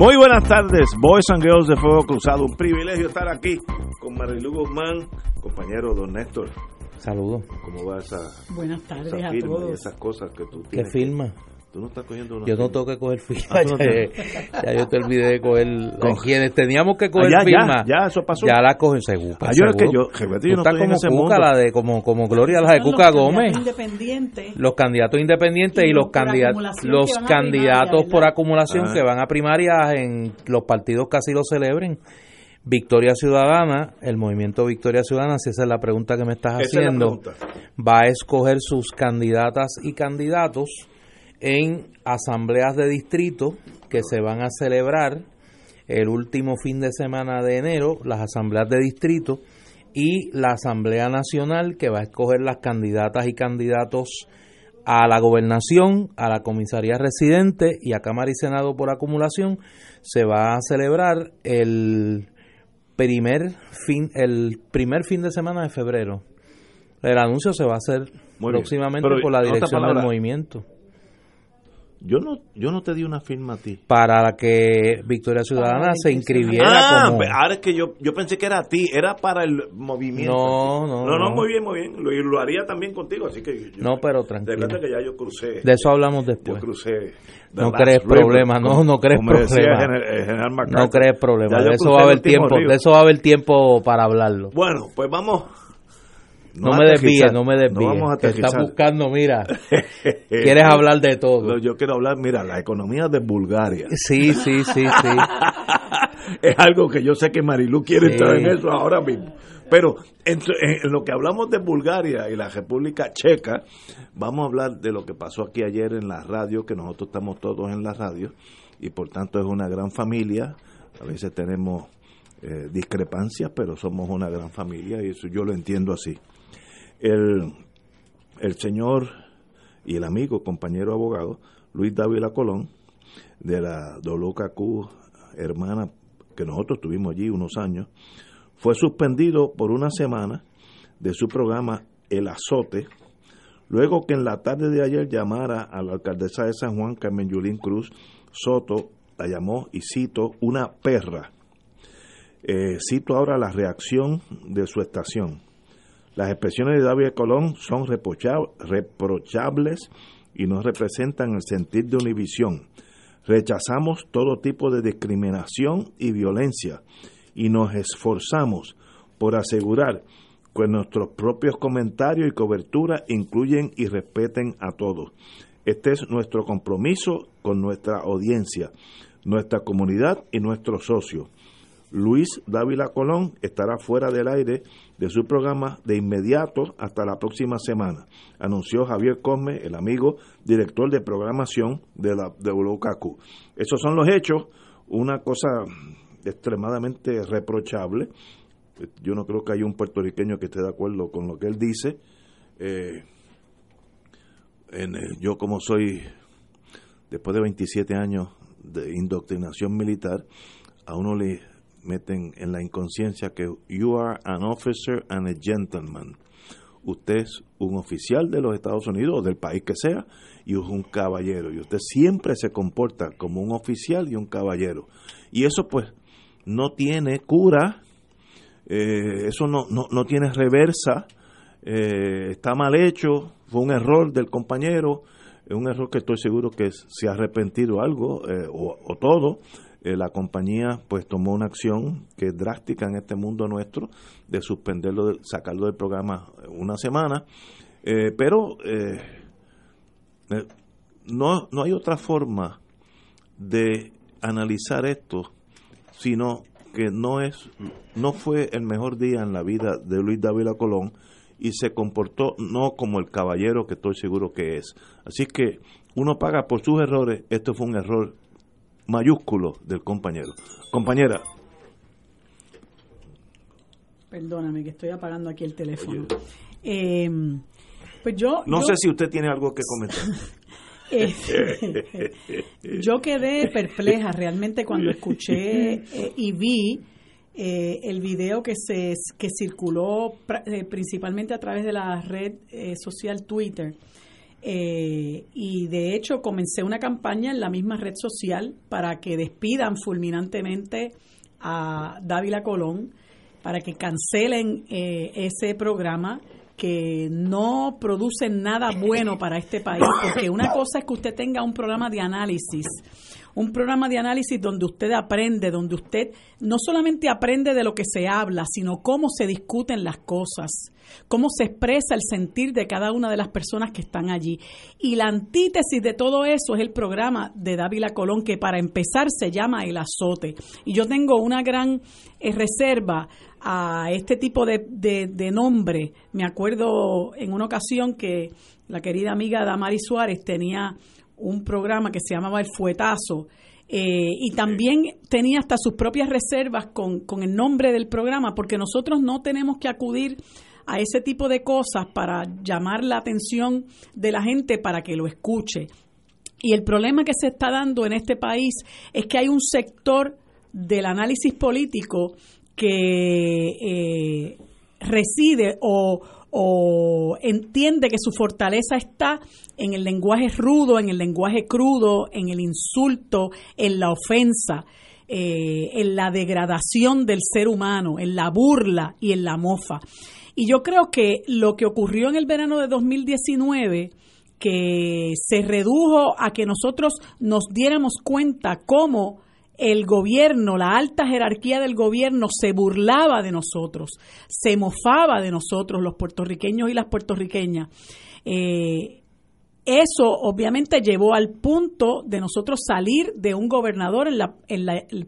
Muy buenas tardes, Boys and Girls de Fuego Cruzado. Un privilegio estar aquí con Marilu Guzmán, compañero don Néstor. Saludos. ¿Cómo va esa, Buenas tardes esa a firma y todos. esas cosas que tú ¿Qué tienes? firma? Tú no estás cogiendo una Yo no firma? tengo que coger firma. Ah, no ya, ya yo te olvidé de coger. Con- Quienes teníamos que coger Ah, ya, firma. ya, ya, eso pasó. Ya la cogen seguro. Ah, yo es que yo, Gilberto, yo no en como ese Cuca, mundo. la de, como, como Gloria, la de Cuca los Gómez. candidatos independientes. Los candidatos independientes y, Y los, por candidatos acumulación los candidatos primaria, por acumulación Ah. que van a primarias en los partidos que así lo celebren. Victoria Ciudadana, el movimiento Victoria Ciudadana, si esa es la pregunta que me estás Esa haciendo, va a escoger sus candidatas y candidatos en asambleas de distrito que se van a celebrar el último fin de semana de enero, las asambleas de distrito y la Asamblea Nacional que va a escoger las candidatas y candidatos a la gobernación, a la comisaría residente y a Cámara y Senado por acumulación, se va a celebrar el primer fin el primer fin de semana de febrero. El anuncio se va a hacer Muy próximamente por la dirección del movimiento Yo no, yo no te di una firma a ti. para que Victoria Ciudadana se inscribiera Ah, como ahora es que yo, yo pensé que era a ti, era para el movimiento. No, no, No, no, no. muy bien, muy bien. Lo, y lo haría también contigo, así que yo, No, pero tranquilo. Recuerda que ya yo crucé. de eso hablamos Yo después. crucé. No crees problema, no, no crees problema. general- general No crees problema, de eso va a haber tiempo, río. de eso va a haber tiempo para hablarlo. Bueno, pues vamos. No, me desvíes, no me desvíes. vamos a que estás buscando, mira, quieres hablar de todo. No, yo quiero hablar, mira, la economía de Bulgaria. Sí, sí, sí, sí. es algo que yo sé que Marilu quiere Sí. entrar en eso ahora mismo. Pero entre- en lo que hablamos de Bulgaria y la República Checa, vamos a hablar de lo que pasó aquí ayer en la radio, que nosotros estamos todos en la radio, y por tanto es una gran familia. A veces tenemos eh, discrepancias, pero somos una gran familia y eso yo lo entiendo así. El, el señor y el amigo, compañero abogado, Luis Dávila Colón, de la WKQ hermana, que nosotros tuvimos allí unos años, fue suspendido por una semana de su programa El Azote, luego que en la tarde de ayer llamara a la alcaldesa de San Juan, Carmen Yulín Cruz Soto, la llamó, y cito, una perra. Eh, cito ahora la reacción de su estación. Las expresiones de David Colón son reprocha- reprochables y no representan el sentir de Univisión. Rechazamos todo tipo de discriminación y violencia y nos esforzamos por asegurar que nuestros propios comentarios y cobertura incluyen y respeten a todos. Este es nuestro compromiso con nuestra audiencia, nuestra comunidad y nuestros socios. Luis Dávila Colón estará fuera del aire de su programa de inmediato hasta la próxima semana, anunció Javier Cosme, el amigo director de programación de la de WKQ. Esos son los hechos, una cosa extremadamente reprochable. Yo no creo que haya un puertorriqueño que esté de acuerdo con lo que él dice. Eh, yo como soy, después de 27 años de indoctrinación militar, a uno le meten en la inconsciencia que you are an officer and a gentleman. Usted es un oficial de los Estados Unidos o del país que sea y es un caballero. Y usted siempre se comporta como un oficial y un caballero. Y eso pues no tiene cura, eh, eso no, no, no tiene reversa, eh, está mal hecho, fue un error del compañero, es un error que estoy seguro que se ha arrepentido algo eh, o, o todo. Eh, la compañía pues tomó una acción que es drástica en este mundo nuestro de suspenderlo, de, sacarlo del programa una semana, eh, pero eh, eh, no, no hay otra forma de analizar esto sino que no es no fue el mejor día en la vida de Luis Dávila Colón y se comportó no como el caballero que estoy seguro que es. Así que uno paga por sus errores, esto fue un error mayúsculo del compañero. Compañera. Perdóname que estoy apagando aquí el teléfono. Eh, pues yo... No sé si usted tiene algo que comentar. Eh, yo quedé perpleja realmente cuando escuché eh, y vi el video que se que circuló principalmente a través de la red social Twitter eh, y de hecho comencé una campaña en la misma red social para que despidan fulminantemente a Dávila Colón, para que cancelen eh, ese programa que no produce nada bueno para este país, porque una cosa es que usted tenga un programa de análisis un programa de análisis donde usted aprende, donde usted no solamente aprende de lo que se habla, sino cómo se discuten las cosas, cómo se expresa el sentir de cada una de las personas que están allí. Y la antítesis de todo eso es el programa de Dávila Colón, que para empezar se llama El Azote. Y yo tengo una gran eh, reserva a este tipo de, de, nombre. Me acuerdo en una ocasión que la querida amiga Damari Suárez tenía un programa que se llamaba El Fuetazo. Eh, y también tenía hasta sus propias reservas con, con el nombre del programa, porque nosotros no tenemos que acudir a ese tipo de cosas para llamar la atención de la gente para que lo escuche. Y el problema que se está dando en este país es que hay un sector del análisis político que eh, reside o, o entiende que su fortaleza está en el lenguaje rudo, en el lenguaje crudo, en el insulto, en la ofensa, eh, en la degradación del ser humano, en la burla y en la mofa. Y yo creo que lo que ocurrió en el verano de 2019 que se redujo a que nosotros nos diéramos cuenta cómo el gobierno, la alta jerarquía del gobierno se burlaba de nosotros, se mofaba de nosotros, los puertorriqueños y las puertorriqueñas. Eh, eso obviamente llevó al punto de nosotros salir de un gobernador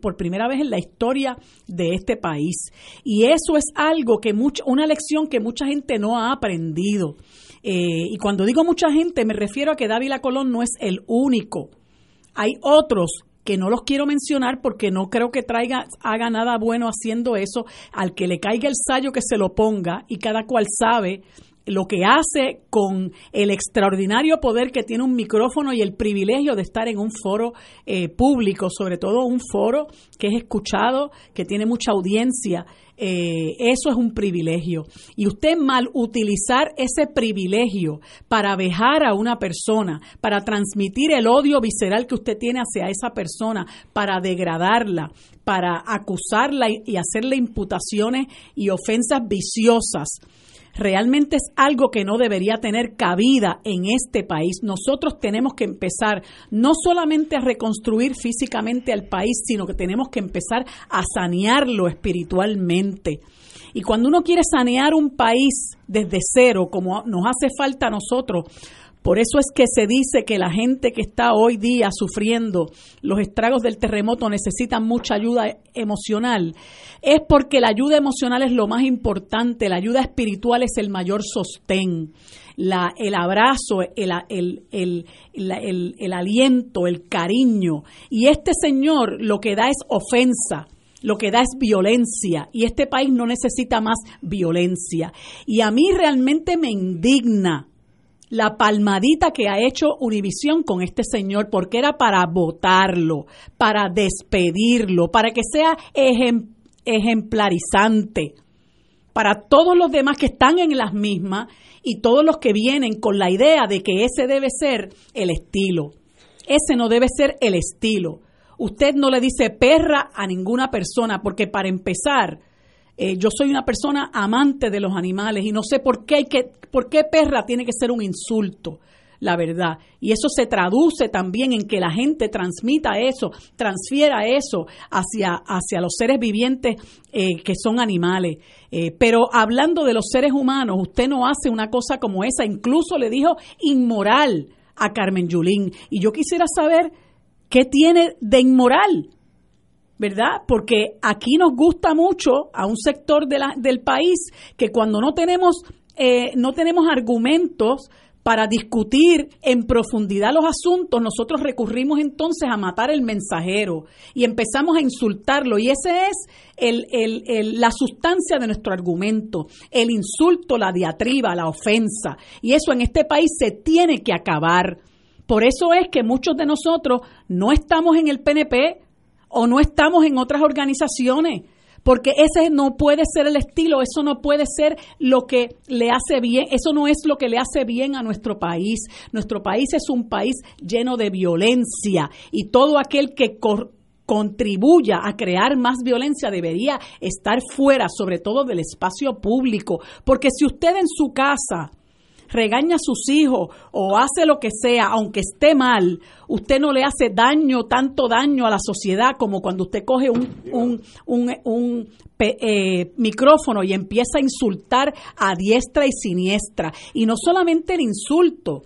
por primera vez en la historia de este país. Y eso es algo que mucho, una lección que mucha gente no ha aprendido. Eh, y cuando digo mucha gente, me refiero a que Dávila Colón no es el único. Hay otros que no los quiero mencionar porque no creo que traiga, haga nada bueno haciendo eso, al que le caiga el sallo que se lo ponga y cada cual sabe lo que hace con el extraordinario poder que tiene un micrófono y el privilegio de estar en un foro eh, público, sobre todo un foro que es escuchado, que tiene mucha audiencia. Eh, eso es un privilegio. Y usted mal utilizar ese privilegio para vejar a una persona, para transmitir el odio visceral que usted tiene hacia esa persona, para degradarla, para acusarla y hacerle imputaciones y ofensas viciosas realmente es algo que no debería tener cabida en este país. Nosotros tenemos que empezar no solamente a reconstruir físicamente al país, sino que tenemos que empezar a sanearlo espiritualmente. Y cuando uno quiere sanear un país desde cero, como nos hace falta a nosotros, por eso es que se dice que la gente que está hoy día sufriendo los estragos del terremoto necesita mucha ayuda emocional. Es porque la ayuda emocional es lo más importante, la ayuda espiritual es el mayor sostén. El abrazo, el aliento, el cariño. Y este señor lo que da es ofensa lo que da es violencia y este país no necesita más violencia. Y a mí realmente me indigna la palmadita que ha hecho Univisión con este señor, porque era para votarlo, para despedirlo, para que sea ejemplarizante para todos los demás que están en las mismas y todos los que vienen con la idea de que ese debe ser el estilo. Ese no debe ser el estilo. Usted no le dice perra a ninguna persona porque para empezar, eh, yo soy una persona amante de los animales y no sé por qué que, por qué perra tiene que ser un insulto, la verdad. Y eso se traduce también en que la gente transmita eso, transfiera eso hacia, hacia los seres vivientes eh, que son animales. Eh, pero hablando de los seres humanos, usted no hace una cosa como esa, incluso le dijo inmoral a Carmen Yulín. Y yo quisiera saber qué tiene de inmoral ¿verdad? Porque aquí nos gusta mucho a un sector del país que cuando no tenemos eh, no tenemos argumentos para discutir en profundidad los asuntos, nosotros recurrimos entonces a matar el mensajero y empezamos a insultarlo. Y esa es el, el, la sustancia de nuestro argumento, el insulto, la diatriba, la ofensa. Y eso en este país se tiene que acabar. Por eso es que muchos de nosotros no estamos en el PNP o no estamos en otras organizaciones porque ese no puede ser el estilo, eso no puede ser lo que le hace bien, eso no es lo que le hace bien a nuestro país. Nuestro país es un país lleno de violencia y todo aquel que contribuya a crear más violencia debería estar fuera, sobre todo del espacio público, porque si usted en su casa regaña a sus hijos o hace lo que sea, aunque esté mal, usted no le hace daño, tanto daño a la sociedad como cuando usted coge un, un, eh, micrófono y empieza a insultar a diestra y siniestra. Y no solamente el insulto,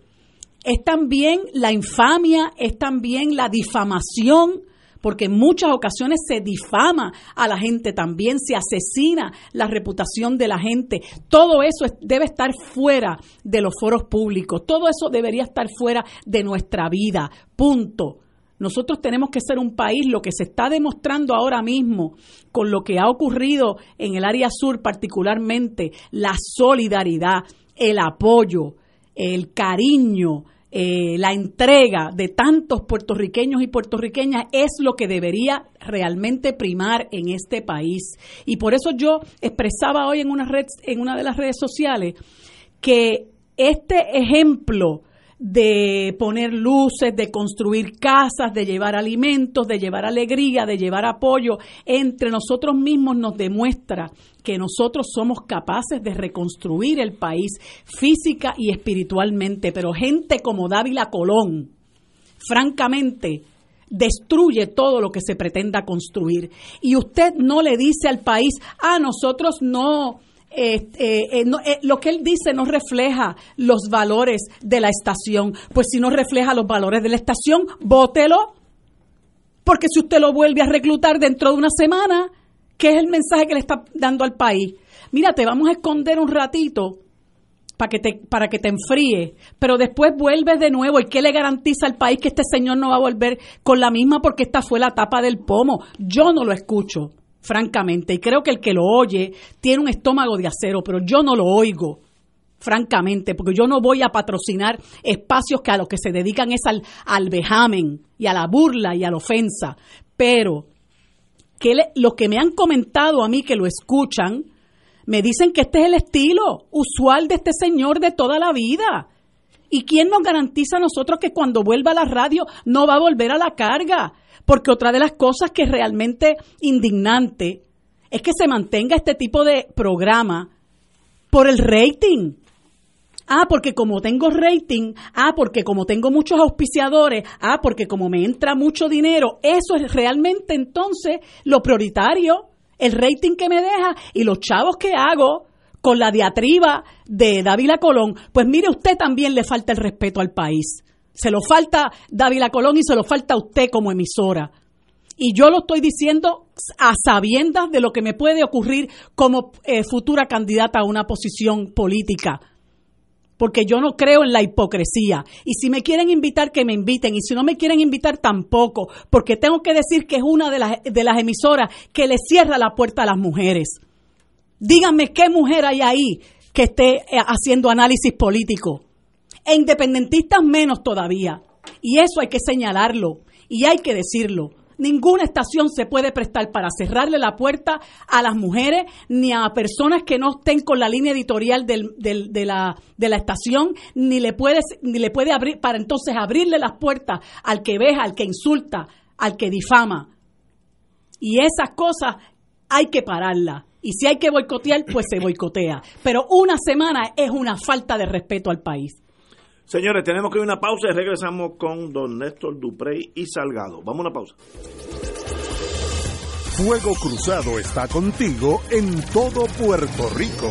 es también la infamia, es también la difamación porque en muchas ocasiones se difama a la gente también, se asesina la reputación de la gente. Todo eso debe estar fuera de los foros públicos, todo eso debería estar fuera de nuestra vida, punto. Nosotros tenemos que ser un país, lo que se está demostrando ahora mismo con lo que ha ocurrido en el área sur particularmente, la solidaridad, el apoyo, el cariño, eh, la entrega de tantos puertorriqueños y puertorriqueñas es lo que debería realmente primar en este país. Y por eso yo expresaba hoy en una red, en una de las redes sociales, que este ejemplo de poner luces, de construir casas, de llevar alimentos, de llevar alegría, de llevar apoyo entre nosotros mismos nos demuestra que nosotros somos capaces de reconstruir el país física y espiritualmente, pero gente como Dávila Colón, francamente, destruye todo lo que se pretenda construir. Y usted no le dice al país, ah, nosotros no eh, eh, eh, lo que él dice no refleja los valores de la estación. Pues si no refleja los valores de la estación, bótelo. Porque si usted lo vuelve a reclutar dentro de una semana, ¿qué es el mensaje que le está dando al país? Mira, te vamos a esconder un ratito para que te para que te enfríe, pero después vuelves de nuevo y qué le garantiza al país que este señor no va a volver con la misma porque esta fue la tapa del pomo. Yo no lo escucho francamente. Y creo que el que lo oye tiene un estómago de acero, pero yo no lo oigo, francamente, porque yo no voy a patrocinar espacios que a los que se dedican es al, vejamen y a la burla y a la ofensa. Pero que lo que me han comentado a mí que lo escuchan, me dicen que este es el estilo usual de este señor de toda la vida. ¿Y quién nos garantiza a nosotros que cuando vuelva a la radio no va a volver a la carga? Porque otra de las cosas que es realmente indignante es que se mantenga este tipo de programa por el rating. Ah, porque como tengo rating, ah, porque como tengo muchos auspiciadores, ah, porque como me entra mucho dinero, eso es realmente entonces lo prioritario, el rating que me deja y los chavos que hago con la diatriba de Dávila Colón, pues mire usted también le falta el respeto al país. Se lo falta Dávila Colón y se lo falta a usted como emisora. Y yo lo estoy diciendo a sabiendas de lo que me puede ocurrir como eh, futura candidata a una posición política. Porque yo no creo en la hipocresía. Y si me quieren invitar, que me inviten. Y si no me quieren invitar, tampoco. Porque tengo que decir que es una de las, de las emisoras que le cierra la puerta a las mujeres. Díganme qué mujer hay ahí que esté eh, haciendo análisis político e independentistas menos todavía. Y eso hay que señalarlo y hay que decirlo. Ninguna estación se puede prestar para cerrarle la puerta a las mujeres ni a personas que no estén con la línea editorial de, la, de la estación, ni le, puede, ni le puede abrir, para entonces abrirle las puertas al que veja, al que insulta, al que difama. Y esas cosas hay que pararlas. Y si hay que boicotear, pues se boicotea. Pero una semana es una falta de respeto al país. Señores, tenemos que ir a una pausa y regresamos con don Néstor Duprey y Salgado. Vamos a una pausa. Fuego Cruzado está contigo en todo Puerto Rico.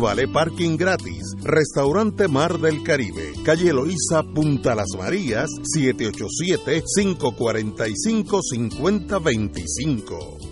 vale parking gratis. Restaurante Mar del Caribe, calle Eloísa, Punta Las Marías, 787-545-5025.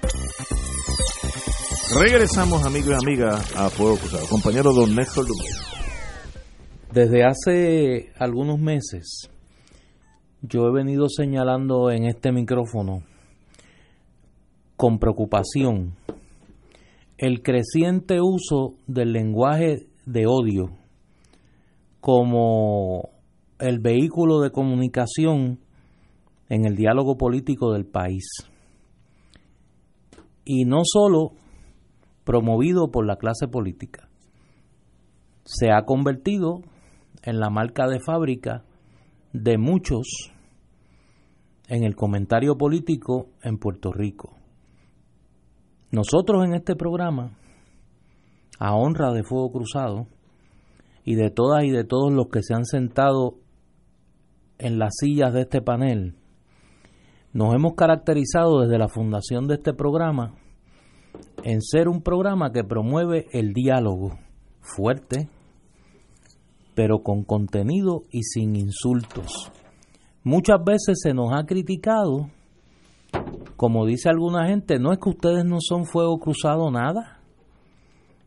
Regresamos, amigos y amigas, a Fuego Cruzado. Compañero don Néstor Lugo. Desde hace algunos meses, yo he venido señalando en este micrófono con preocupación el creciente uso del lenguaje de odio como el vehículo de comunicación en el diálogo político del país. Y no solo promovido por la clase política. Se ha convertido en la marca de fábrica de muchos en el comentario político en Puerto Rico. Nosotros en este programa, a honra de Fuego Cruzado, y de todas y de todos los que se han sentado en las sillas de este panel, nos hemos caracterizado desde la fundación de este programa en ser un programa que promueve el diálogo fuerte, pero con contenido y sin insultos. Muchas veces se nos ha criticado, como dice alguna gente, no es que ustedes no son fuego cruzado nada,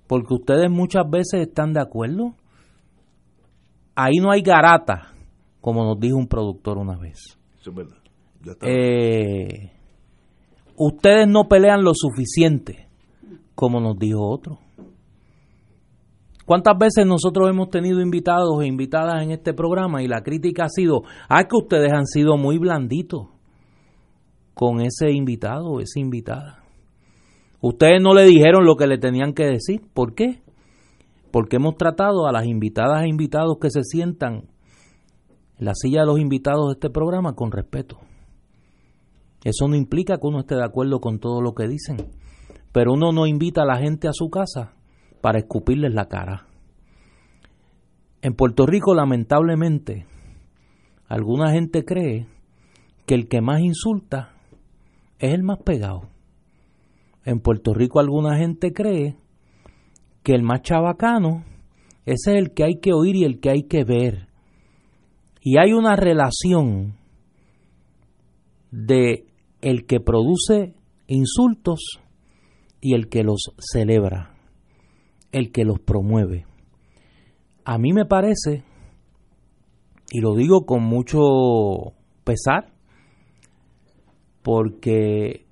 porque ustedes muchas veces están de acuerdo. Ahí no hay garata, como nos dijo un productor una vez. Eh, ustedes no pelean lo suficiente como nos dijo otro. ¿Cuántas veces nosotros hemos tenido invitados e invitadas en este programa y la crítica ha sido, ah, que ustedes han sido muy blanditos con ese invitado o esa invitada? Ustedes no le dijeron lo que le tenían que decir. ¿Por qué? Porque hemos tratado a las invitadas e invitados que se sientan en la silla de los invitados de este programa con respeto. Eso no implica que uno esté de acuerdo con todo lo que dicen pero uno no invita a la gente a su casa para escupirles la cara. En Puerto Rico, lamentablemente, alguna gente cree que el que más insulta es el más pegado. En Puerto Rico alguna gente cree que el más chabacano ese es el que hay que oír y el que hay que ver. Y hay una relación de el que produce insultos y el que los celebra, el que los promueve. A mí me parece, y lo digo con mucho pesar, porque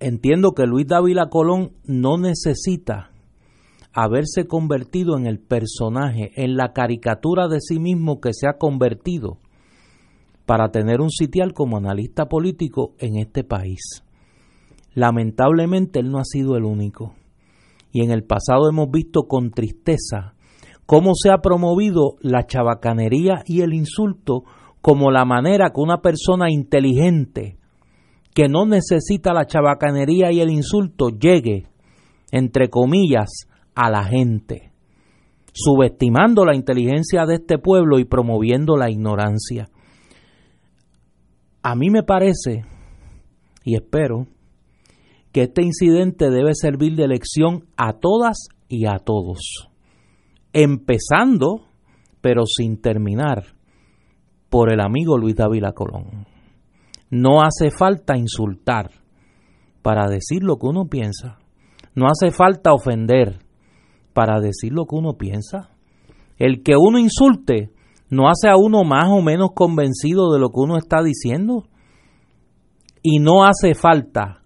entiendo que Luis Dávila Colón no necesita haberse convertido en el personaje, en la caricatura de sí mismo que se ha convertido para tener un sitial como analista político en este país. Lamentablemente él no ha sido el único. Y en el pasado hemos visto con tristeza cómo se ha promovido la chabacanería y el insulto como la manera que una persona inteligente que no necesita la chabacanería y el insulto llegue, entre comillas, a la gente, subestimando la inteligencia de este pueblo y promoviendo la ignorancia. A mí me parece, y espero, que este incidente debe servir de lección a todas y a todos, empezando, pero sin terminar, por el amigo Luis Dávila Colón. No hace falta insultar para decir lo que uno piensa. No hace falta ofender para decir lo que uno piensa. El que uno insulte no hace a uno más o menos convencido de lo que uno está diciendo. Y no hace falta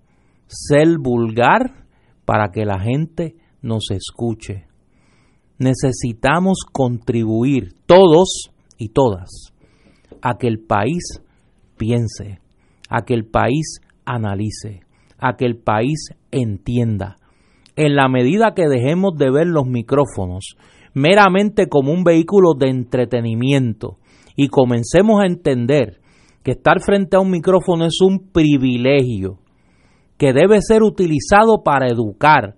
ser vulgar para que la gente nos escuche. Necesitamos contribuir todos y todas a que el país piense, a que el país analice, a que el país entienda, en la medida que dejemos de ver los micrófonos meramente como un vehículo de entretenimiento y comencemos a entender que estar frente a un micrófono es un privilegio que debe ser utilizado para educar,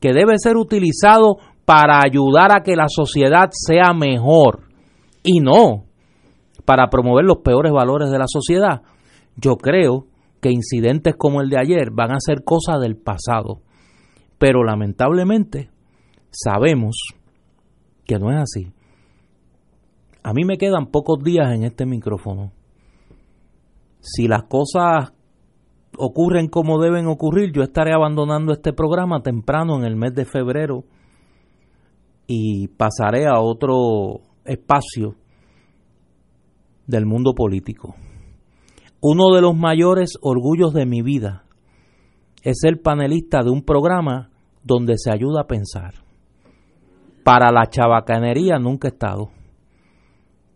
que debe ser utilizado para ayudar a que la sociedad sea mejor y no para promover los peores valores de la sociedad. Yo creo que incidentes como el de ayer van a ser cosas del pasado pero lamentablemente sabemos que no es así. A mí me quedan pocos días en este micrófono. Si las cosas ocurren como deben ocurrir, yo estaré abandonando este programa temprano en el mes de febrero y pasaré a otro espacio del mundo político. Uno de los mayores orgullos de mi vida es ser panelista de un programa donde se ayuda a pensar. Para la chabacanería nunca he estado.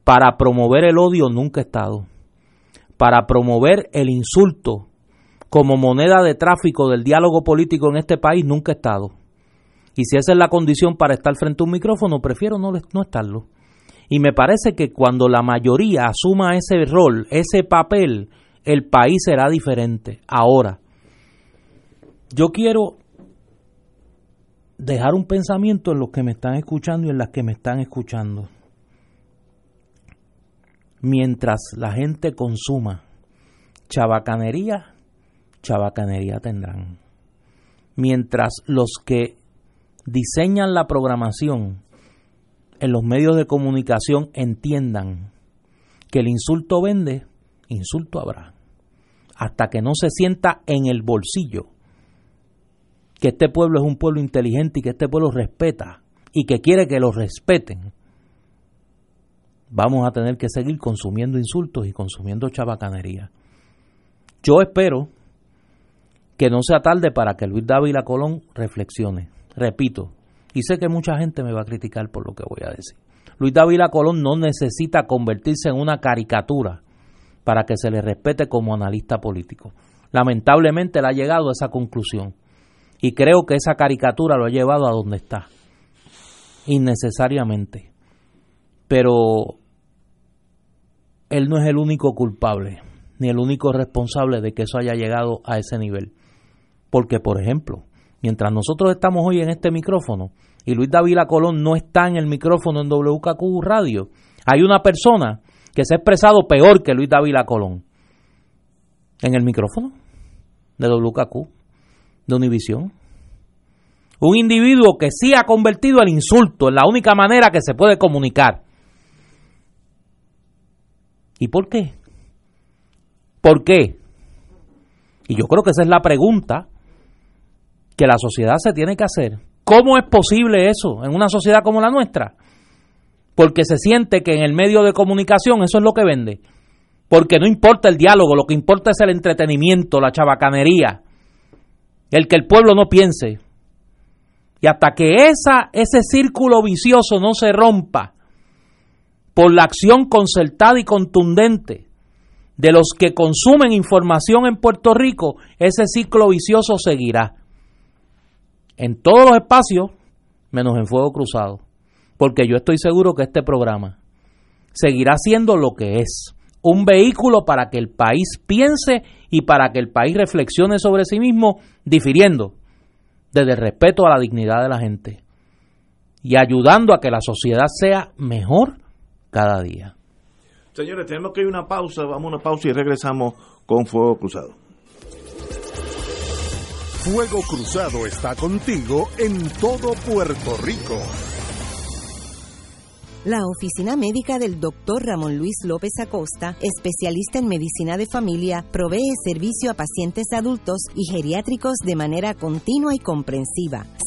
Para promover el odio nunca he estado. Para promover el insulto como moneda de tráfico del diálogo político en este país nunca he estado. Y si esa es la condición para estar frente a un micrófono, prefiero no, no estarlo. Y me parece que cuando la mayoría asuma ese rol, ese papel, el país será diferente. Ahora, yo quiero dejar un pensamiento en los que me están escuchando y en las que me están escuchando. Mientras la gente consuma chabacanería, chabacanería tendrán. Mientras los que diseñan la programación en los medios de comunicación entiendan que el insulto vende, insulto habrá. Hasta que no se sienta en el bolsillo que este pueblo es un pueblo inteligente y que este pueblo respeta y que quiere que lo respeten, vamos a tener que seguir consumiendo insultos y consumiendo chabacanería. Yo espero que no sea tarde para que Luis Dávila Colón reflexione. Repito, y sé que mucha gente me va a criticar por lo que voy a decir. Luis Dávila Colón no necesita convertirse en una caricatura para que se le respete como analista político. Lamentablemente él ha llegado a esa conclusión. Y creo que esa caricatura lo ha llevado a donde está. Innecesariamente. Pero él no es el único culpable, ni el único responsable de que eso haya llegado a ese nivel. Porque, por ejemplo, mientras nosotros estamos hoy en este micrófono y Luis Davila Colón no está en el micrófono en WKQ Radio, hay una persona que se ha expresado peor que Luis Davila Colón en el micrófono de WKQ de Univisión. Un individuo que sí ha convertido el insulto en la única manera que se puede comunicar. ¿Y por qué? ¿Por qué? Y yo creo que esa es la pregunta que la sociedad se tiene que hacer. ¿Cómo es posible eso en una sociedad como la nuestra? Porque se siente que en el medio de comunicación eso es lo que vende. Porque no importa el diálogo, lo que importa es el entretenimiento, la chabacanería el que el pueblo no piense. Y hasta que esa, ese círculo vicioso no se rompa por la acción concertada y contundente de los que consumen información en Puerto Rico, ese ciclo vicioso seguirá. En todos los espacios, menos en Fuego Cruzado. Porque yo estoy seguro que este programa seguirá siendo lo que es. Un vehículo para que el país piense y para que el país reflexione sobre sí mismo, difiriendo desde el respeto a la dignidad de la gente y ayudando a que la sociedad sea mejor cada día. Señores, tenemos que ir a una pausa, vamos a una pausa y regresamos con Fuego Cruzado. Fuego Cruzado está contigo en todo Puerto Rico. La oficina médica del Dr. Ramón Luis López Acosta, especialista en medicina de familia, provee servicio a pacientes adultos y geriátricos de manera continua y comprensiva,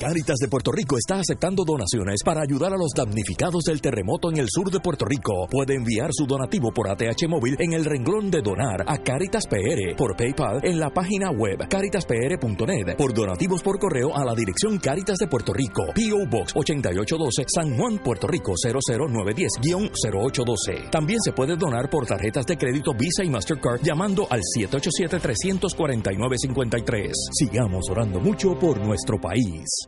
Caritas de Puerto Rico está aceptando donaciones para ayudar a los damnificados del terremoto en el sur de Puerto Rico. Puede enviar su donativo por ATH móvil en el renglón de donar a Caritas PR, por PayPal en la página web caritaspr.net, por donativos por correo a la dirección Caritas de Puerto Rico, PO Box 8812, San Juan, Puerto Rico 00910-0812. También se puede donar por tarjetas de crédito Visa y Mastercard llamando al 787-349-53. Sigamos orando mucho por nuestro país.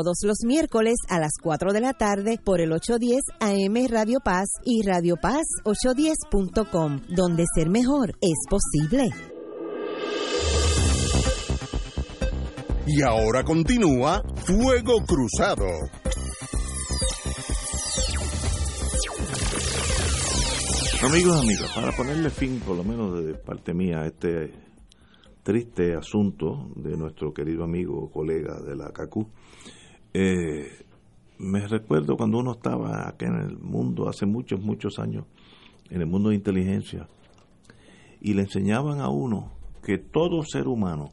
todos los miércoles a las 4 de la tarde por el 810 AM Radio Paz y Radio Paz 810.com, donde ser mejor es posible. Y ahora continúa Fuego Cruzado. Amigos, amigas, para ponerle fin, por lo menos de parte mía, a este triste asunto de nuestro querido amigo, colega de la CACU, eh, me recuerdo cuando uno estaba acá en el mundo, hace muchos, muchos años, en el mundo de inteligencia, y le enseñaban a uno que todo ser humano,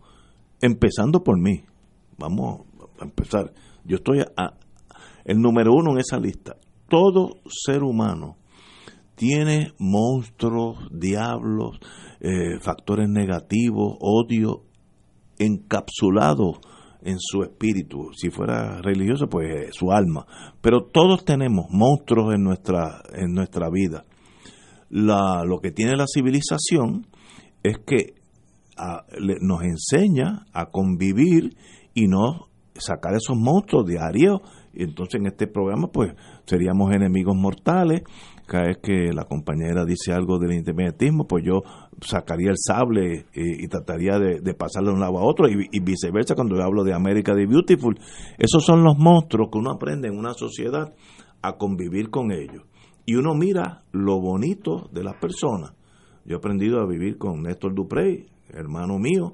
empezando por mí, vamos a empezar, yo estoy a, el número uno en esa lista, todo ser humano tiene monstruos, diablos, eh, factores negativos, odio encapsulados en su espíritu. Si fuera religioso, pues su alma. Pero todos tenemos monstruos en nuestra, en nuestra vida. La, lo que tiene la civilización es que nos enseña a convivir y no sacar esos monstruos diarios. Entonces en este programa, pues seríamos enemigos mortales cada vez que la compañera dice algo del independentismo, pues yo sacaría el sable y, trataría de, pasarle de un lado a otro y, viceversa cuando yo hablo de América de Beautiful. Esos son los monstruos que uno aprende en una sociedad a convivir con ellos. Y uno mira lo bonito de las personas. Yo he aprendido a vivir con Néstor Duprey, hermano mío,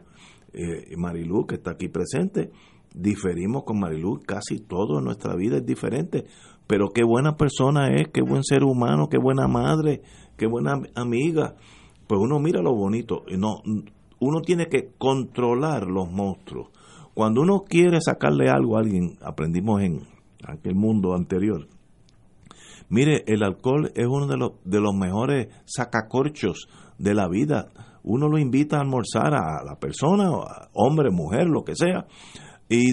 eh, Marilú, que está aquí presente, diferimos con Marilú, casi todo en nuestra vida es diferente, pero qué buena persona es, qué buen ser humano, qué buena madre, qué buena amiga. Pues uno mira lo bonito, y no, uno tiene que controlar los monstruos. Cuando uno quiere sacarle algo a alguien, aprendimos en aquel mundo anterior, Mire, el alcohol es uno de los, de los mejores sacacorchos de la vida. Uno lo invita a almorzar a la persona, hombre, mujer, lo que sea, y,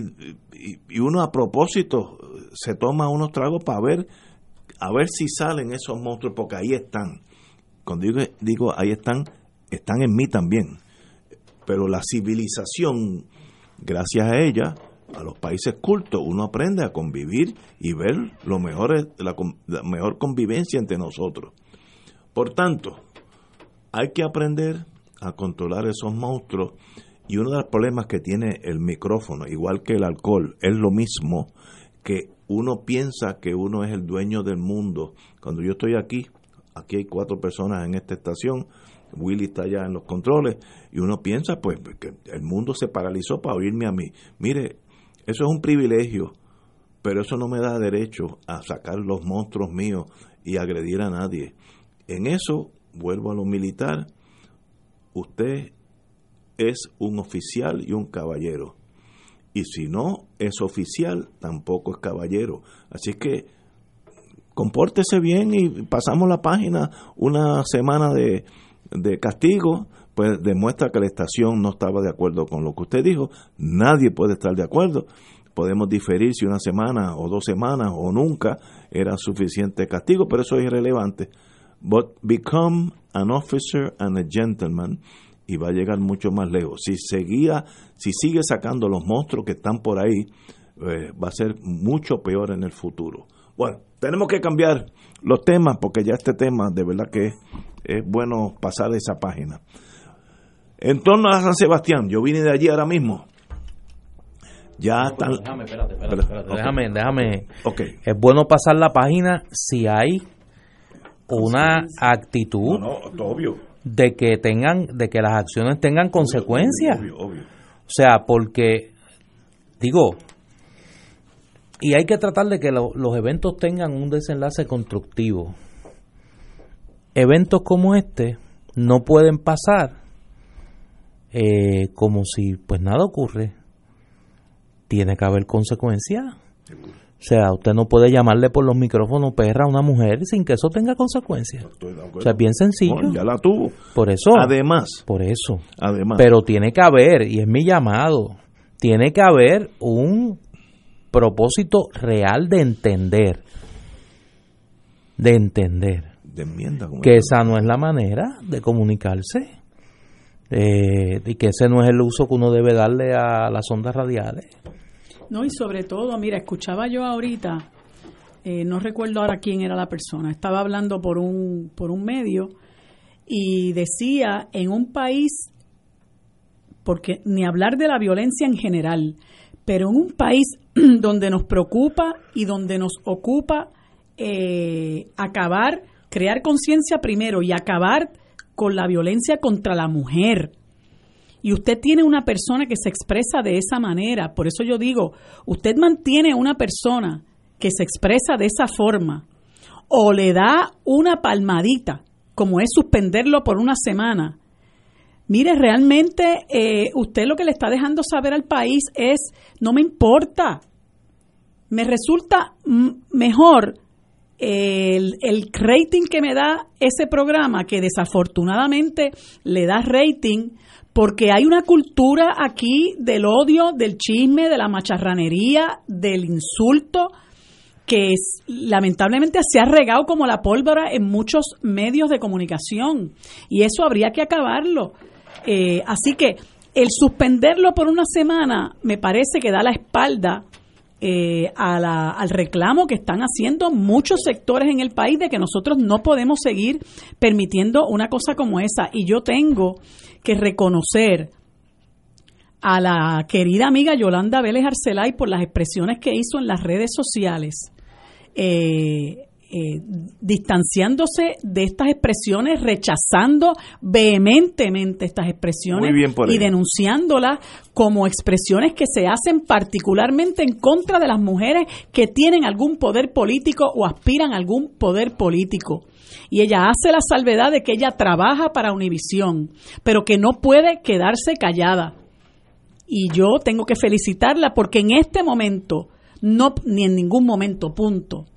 y, uno a propósito se toma unos tragos para ver, a ver si salen esos monstruos, porque ahí están. Cuando digo, digo ahí están, están en mí también. Pero la civilización, gracias a ella, a los países cultos, uno aprende a convivir y ver lo mejor, la, la mejor convivencia entre nosotros. Por tanto, hay que aprender a controlar esos monstruos y uno de los problemas que tiene el micrófono, igual que el alcohol, es lo mismo que uno piensa que uno es el dueño del mundo. Cuando yo estoy aquí, aquí hay cuatro personas en esta estación, Willy está allá en los controles, y uno piensa pues que el mundo se paralizó para oírme a mí. Mire, eso es un privilegio, pero eso no me da derecho a sacar los monstruos míos y agredir a nadie. En eso, vuelvo a lo militar, usted es un oficial y un caballero. Y si no es oficial, tampoco es caballero. Así que compórtese bien y pasamos la página una semana de, de castigo, pues demuestra que la estación no estaba de acuerdo con lo que usted dijo. Nadie puede estar de acuerdo. Podemos diferir si una semana o dos semanas o nunca era suficiente castigo, pero eso es irrelevante. But become an officer and a gentleman y va a llegar mucho más lejos. Si seguía, si sigue sacando los monstruos que están por ahí, eh, va a ser mucho peor en el futuro. Bueno, tenemos que cambiar los temas porque ya este tema de verdad que es bueno pasar esa página. En torno a San Sebastián, yo vine de allí ahora mismo. Ya están. Déjame, espérate, espérate, Déjame, déjame. Okay. Es bueno pasar la página si hay una actitud de que tengan, de que las acciones tengan consecuencias. O sea, porque digo, y hay que tratar de que los eventos tengan un desenlace constructivo. Eventos como este no pueden pasar eh, como si pues nada ocurre. Tiene que haber consecuencias. O sea, usted no puede llamarle por los micrófonos perra a una mujer sin que eso tenga consecuencias. O sea, es bien sencillo. ya la tuvo. Por eso. Además. Por eso. Además. Pero tiene que haber, y es mi llamado, tiene que haber un propósito real de entender. De entender. De enmienda, que esa no es la manera de comunicarse eh, y que ese no es el uso que uno debe darle a las ondas radiales. No, y sobre todo, mira, escuchaba yo ahorita, eh, no recuerdo ahora quién era la persona, estaba hablando por un, por un medio y decía, en un país, porque ni hablar de la violencia en general, pero en un país donde nos preocupa y donde nos ocupa eh, acabar, crear conciencia primero y acabar con la violencia contra la mujer. Y usted tiene una persona que se expresa de esa manera. Por eso yo digo, usted mantiene una persona que se expresa de esa forma o le da una palmadita, como es suspenderlo por una semana. Mire, realmente eh, usted lo que le está dejando saber al país es, no me importa, me resulta mejor el, el rating que me da ese programa, que desafortunadamente le da rating, porque hay una cultura aquí del odio, del chisme, de la macharranería, del insulto, que lamentablemente se ha regado como la pólvora en muchos medios de comunicación. Y eso habría que acabarlo. Eh, así que el suspenderlo por una semana me parece que da la espalda eh, al reclamo que están haciendo muchos sectores en el país de que nosotros no podemos seguir permitiendo una cosa como esa. Y yo tengo que reconocer a la querida amiga Yolanda Vélez Arcelay por las expresiones que hizo en las redes sociales. Eh, eh, distanciándose de estas expresiones, rechazando vehementemente estas expresiones y denunciándolas como expresiones que se hacen particularmente en contra de las mujeres que tienen algún poder político o aspiran a algún poder político. Y ella hace la salvedad de que ella trabaja para Univisión, pero que no puede quedarse callada. Y yo tengo que felicitarla porque en este momento, no ni en ningún momento, punto,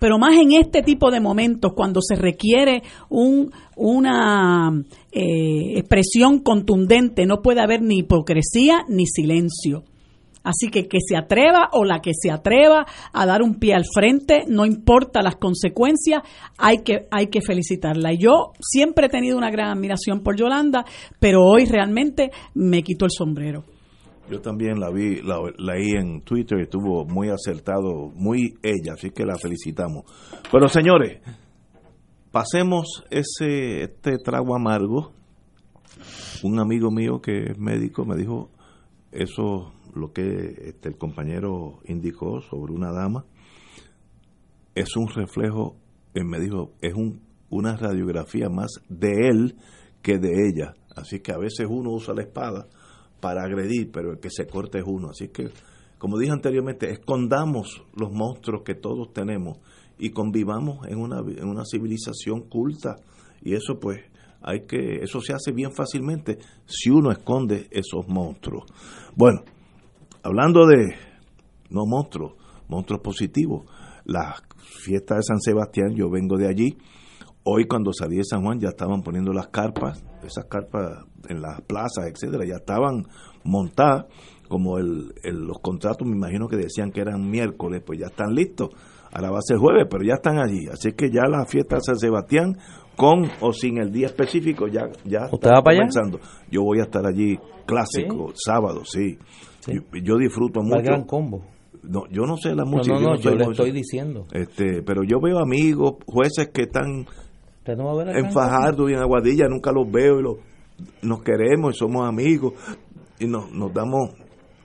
pero más en este tipo de momentos, cuando se requiere un, una eh, expresión contundente, no puede haber ni hipocresía ni silencio. Así que que se atreva o la que se atreva a dar un pie al frente, no importa las consecuencias, hay que, hay que felicitarla. Y yo siempre he tenido una gran admiración por Yolanda, pero hoy realmente me quito el sombrero. Yo también la vi, la leí en Twitter y estuvo muy acertado, muy ella, así que la felicitamos. Bueno, señores, pasemos ese este trago amargo. Un amigo mío que es médico me dijo eso lo que este, el compañero indicó sobre una dama es un reflejo, él me dijo, es un, una radiografía más de él que de ella. Así que a veces uno usa la espada para agredir, pero el que se corte es uno. Así que, como dije anteriormente, escondamos los monstruos que todos tenemos y convivamos en una, en una civilización culta. Y eso pues hay que, eso se hace bien fácilmente si uno esconde esos monstruos. Bueno, hablando de no monstruos, monstruos positivos, la fiesta de San Sebastián, yo vengo de allí, Hoy cuando salí de San Juan ya estaban poniendo las carpas, esas carpas en las plazas, etcétera, ya estaban montadas, como el, los contratos me imagino que decían que eran miércoles, pues ya están listos. Ahora va a ser jueves, pero ya están allí. Así que ya la fiesta de San Sebastián, con o sin el día específico, ya, ya está comenzando. Yo voy a estar allí clásico, sábado, sí. Yo, disfruto mucho. gran combo. No, yo no sé la música. No, no, yo, le estoy diciendo. Este, pero yo veo amigos, jueces que están en Fajardo y en Aguadilla nunca los veo y nos queremos y somos amigos y nos, nos damos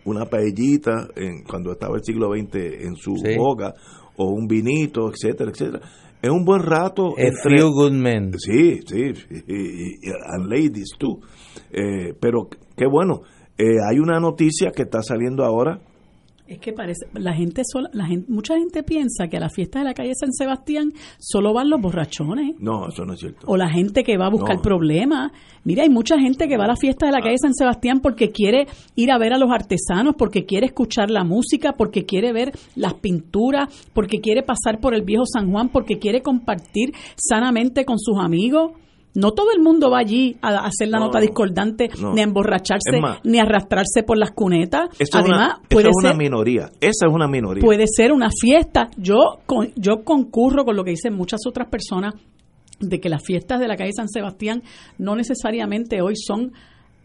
una paellita en, cuando estaba el siglo XX en su boca o un vinito, etcétera, etcétera. Es un buen rato. A entre, few good men. Sí, sí, y, and ladies too. Eh, pero qué bueno. Eh, hay una noticia que está saliendo ahora es que parece, la gente, sola, la gente, mucha gente piensa que a la fiesta de la calle San Sebastián solo van los borrachones. No, eso no es cierto. O la gente que va a buscar problemas. Mira, hay mucha gente que va a la fiesta de la calle San Sebastián porque quiere ir a ver a los artesanos, porque quiere escuchar la música, porque quiere ver las pinturas, porque quiere pasar por el viejo San Juan, porque quiere compartir sanamente con sus amigos. No todo el mundo va allí a hacer la nota discordante, ni a emborracharse, ni a arrastrarse por las cunetas. Además, puede ser, una minoría. Esa es una minoría. Puede ser una fiesta. Yo, yo concurro con lo que dicen muchas otras personas de que las fiestas de la calle San Sebastián no necesariamente hoy son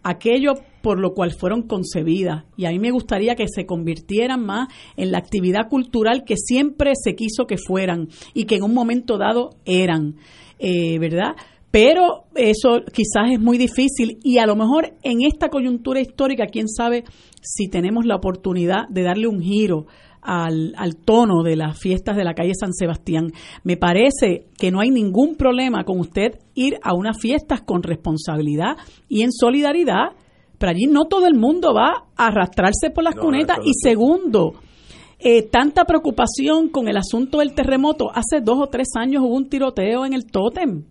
aquello por lo cual fueron concebidas. Y a mí me gustaría que se convirtieran más en la actividad cultural que siempre se quiso que fueran y que en un momento dado eran. Eh, ¿Verdad? Pero eso quizás es muy difícil y a lo mejor en esta coyuntura histórica, quién sabe si tenemos la oportunidad de darle un giro al, al, tono de las fiestas de la calle San Sebastián. Me parece que no hay ningún problema con usted ir a unas fiestas con responsabilidad y en solidaridad, pero allí no todo el mundo va a arrastrarse por las cunetas. y segundo, eh, tanta preocupación con el asunto del terremoto. Hace dos o tres años hubo un tiroteo en el tótem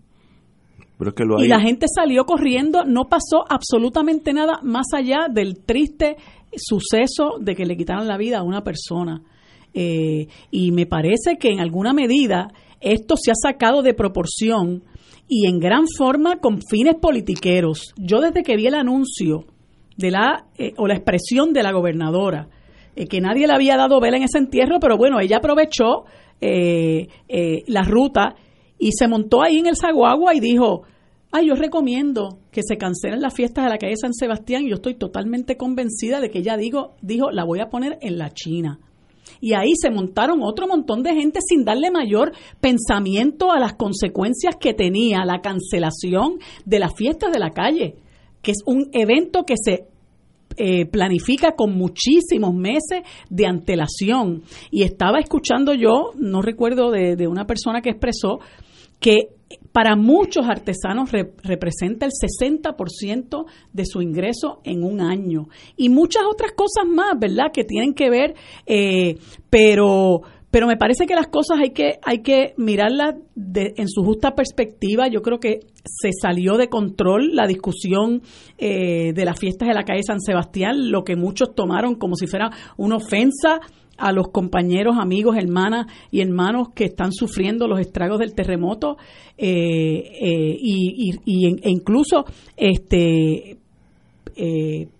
y la gente salió corriendo, no pasó absolutamente nada más allá del triste suceso de que le quitaran la vida a una persona. Eh, y me parece que en alguna medida esto se ha sacado de proporción y en gran forma con fines politiqueros. Yo desde que vi el anuncio de la eh, o la expresión de la gobernadora, eh, que nadie le había dado vela en ese entierro, pero bueno, ella aprovechó la ruta y se montó ahí en el Zaguagua y dijo, ay, yo recomiendo que se cancelen las fiestas de la calle San Sebastián y yo estoy totalmente convencida de que ella digo, dijo, la voy a poner en la China. Y ahí se montaron otro montón de gente sin darle mayor pensamiento a las consecuencias que tenía la cancelación de las fiestas de la calle, que es un evento que se eh, planifica con muchísimos meses de antelación. Y estaba escuchando yo, no recuerdo de, de una persona que expresó que para muchos artesanos representa el 60% de su ingreso en un año. Y muchas otras cosas más, ¿verdad?, que tienen que ver, eh, pero pero me parece que las cosas hay que hay que mirarlas en su justa perspectiva. Yo creo que se salió de control la discusión eh, de las fiestas de la calle San Sebastián, lo que muchos tomaron como si fuera una ofensa a los compañeros, amigos, hermanas y hermanos que están sufriendo los estragos del terremoto eh, eh, y, e incluso este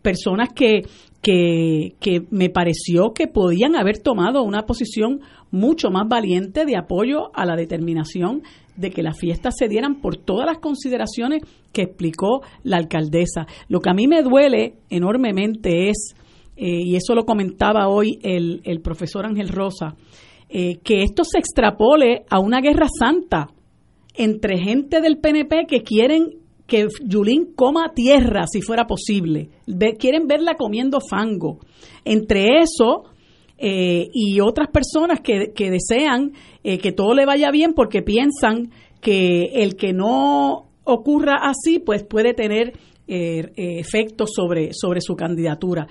personas que, que, que me pareció que podían haber tomado una posición mucho más valiente de apoyo a la determinación de que las fiestas se dieran por todas las consideraciones que explicó la alcaldesa. Lo que a mí me duele enormemente es, eh, y eso lo comentaba hoy el, el profesor Ángel Rosa, eh, que esto se extrapole a una guerra santa entre gente del PNP que quieren que Yulín coma tierra si fuera posible, quieren verla comiendo fango. Entre eso, eh, y otras personas que, que desean eh, que todo le vaya bien porque piensan que el que no ocurra así, pues puede tener eh, efectos sobre, sobre su candidatura.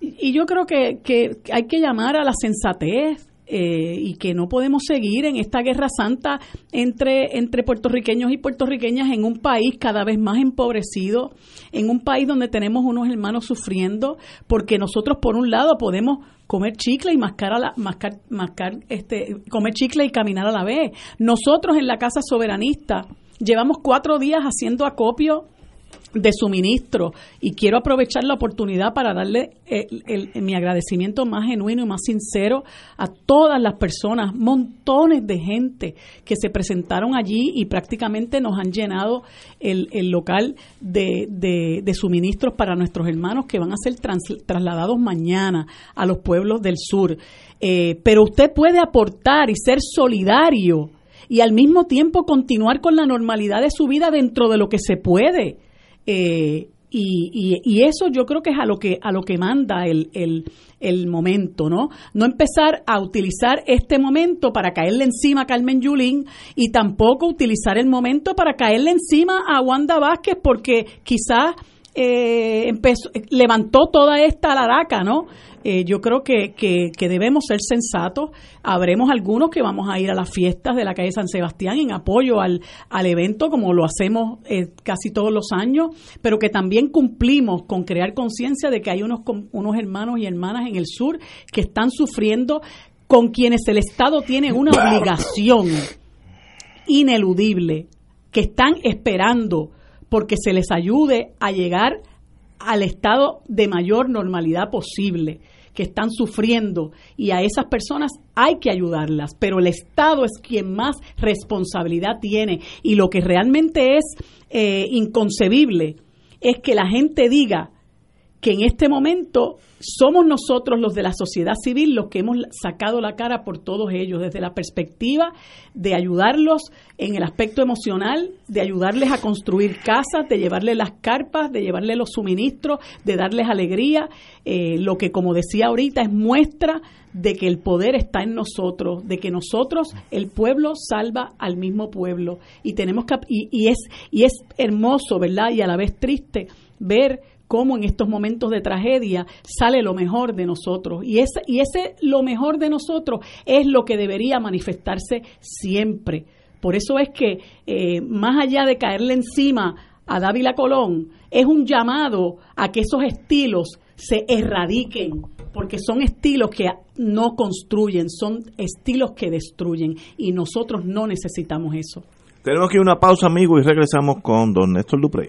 Y, yo creo que, que hay que llamar a la sensatez, y que no podemos seguir en esta guerra santa entre, entre puertorriqueños y puertorriqueñas en un país cada vez más empobrecido, en un país donde tenemos unos hermanos sufriendo, porque nosotros por un lado podemos comer chicle y mascar, a la, mascar, mascar este, comer chicle y caminar a la vez. Nosotros en la Casa Soberanista llevamos cuatro días haciendo acopio de suministro y quiero aprovechar la oportunidad para darle eh, mi agradecimiento más genuino y más sincero a todas las personas, montones de gente que se presentaron allí y prácticamente nos han llenado el, local de, de, suministros para nuestros hermanos que van a ser trasladados mañana a los pueblos del sur. Eh, pero usted puede aportar y ser solidario y al mismo tiempo continuar con la normalidad de su vida dentro de lo que se puede eh, y, y, eso yo creo que es a lo que a lo que manda el, el, el, momento, ¿no? No empezar a utilizar este momento para caerle encima a Carmen Yulín y tampoco utilizar el momento para caerle encima a Wanda Vázquez porque quizás eh, empezó, levantó toda esta laraca, ¿no? Eh, yo creo que, que, debemos ser sensatos. Habremos algunos que vamos a ir a las fiestas de la calle San Sebastián en apoyo al, al evento, como lo hacemos eh, casi todos los años, pero que también cumplimos con crear conciencia de que hay unos, unos hermanos y hermanas en el sur que están sufriendo con quienes el Estado tiene una obligación ineludible, que están esperando porque se les ayude a llegar al estado de mayor normalidad posible que están sufriendo. Y a esas personas hay que ayudarlas, pero el Estado es quien más responsabilidad tiene. Y lo que realmente es eh, inconcebible es que la gente diga que en este momento somos nosotros los de la sociedad civil los que hemos sacado la cara por todos ellos, desde la perspectiva de ayudarlos en el aspecto emocional, de ayudarles a construir casas, de llevarles las carpas, de llevarles los suministros, de darles alegría, eh, lo que como decía ahorita es muestra de que el poder está en nosotros, de que nosotros, el pueblo salva al mismo pueblo y tenemos que, y es, y es hermoso, ¿verdad? Y a la vez triste ver cómo en estos momentos de tragedia sale lo mejor de nosotros. Y ese, y ese lo mejor de nosotros es lo que debería manifestarse siempre. Por eso es que, eh, más allá de caerle encima a Dávila Colón, es un llamado a que esos estilos se erradiquen, porque son estilos que no construyen, son estilos que destruyen, y nosotros no necesitamos eso. Tenemos que ir a una pausa, amigo, y regresamos con don Néstor Duprey.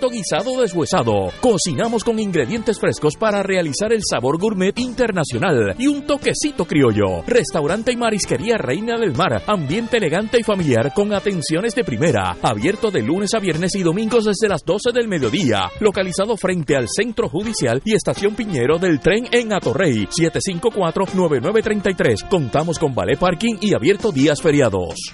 guisado deshuesado. Cocinamos con ingredientes frescos para realizar el sabor gourmet internacional y un toquecito criollo. Restaurante y marisquería Reina del Mar. Ambiente elegante y familiar con atenciones de primera. Abierto de lunes a viernes y domingos desde las 12 del mediodía. Localizado frente al Centro Judicial y Estación Piñero del tren en Atorrey. 754-9933. Contamos con ballet parking y abierto días feriados.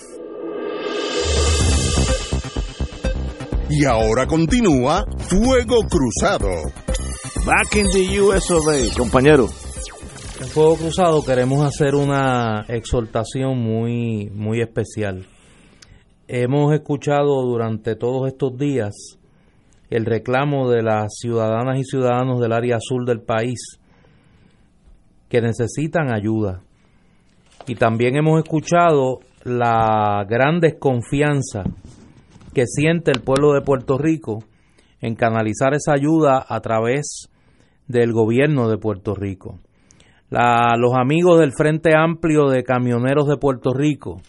Y ahora continúa Fuego Cruzado. Back in the US of A, compañero. En Fuego Cruzado queremos hacer una exhortación muy, muy especial. Hemos escuchado durante todos estos días el reclamo de las ciudadanas y ciudadanos del área sur del país que necesitan ayuda. Y también hemos escuchado la gran desconfianza que siente el pueblo de Puerto Rico en canalizar esa ayuda a través del gobierno de Puerto Rico. Los amigos del Frente Amplio de Camioneros de Puerto Rico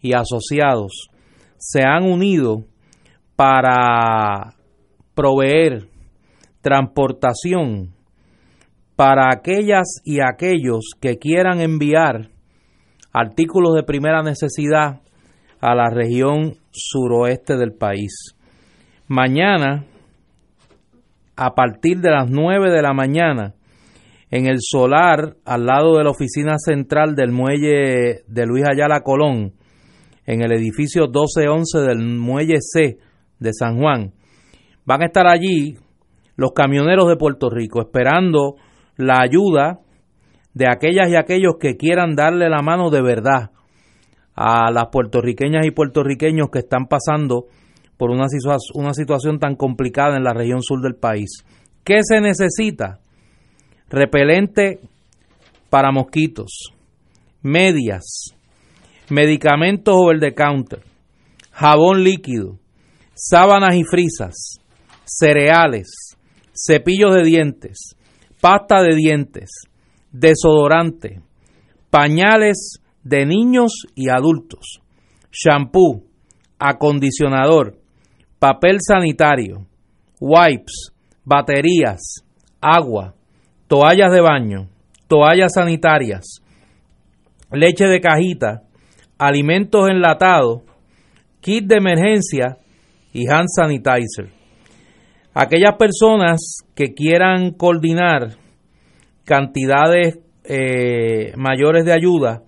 y asociados se han unido para proveer transportación para aquellas y aquellos que quieran enviar artículos de primera necesidad a la región suroeste del país. Mañana, a partir de las 9 de la mañana, en el solar al lado de la oficina central del muelle de Luis Ayala Colón, en el edificio 1211 del muelle C de San Juan, van a estar allí los camioneros de Puerto Rico esperando la ayuda de aquellas y aquellos que quieran darle la mano de verdad a las puertorriqueñas y puertorriqueños que están pasando por una, situación tan complicada en la región sur del país. ¿Qué se necesita? Repelente para mosquitos, medias, medicamentos over the counter, jabón líquido, sábanas y frisas, cereales, cepillos de dientes, pasta de dientes, desodorante, pañales de niños y adultos, shampoo, acondicionador, papel sanitario, wipes, baterías, agua, toallas de baño, toallas sanitarias, leche de cajita, alimentos enlatados, kit de emergencia y hand sanitizer. Aquellas personas que quieran coordinar cantidades eh, mayores de ayuda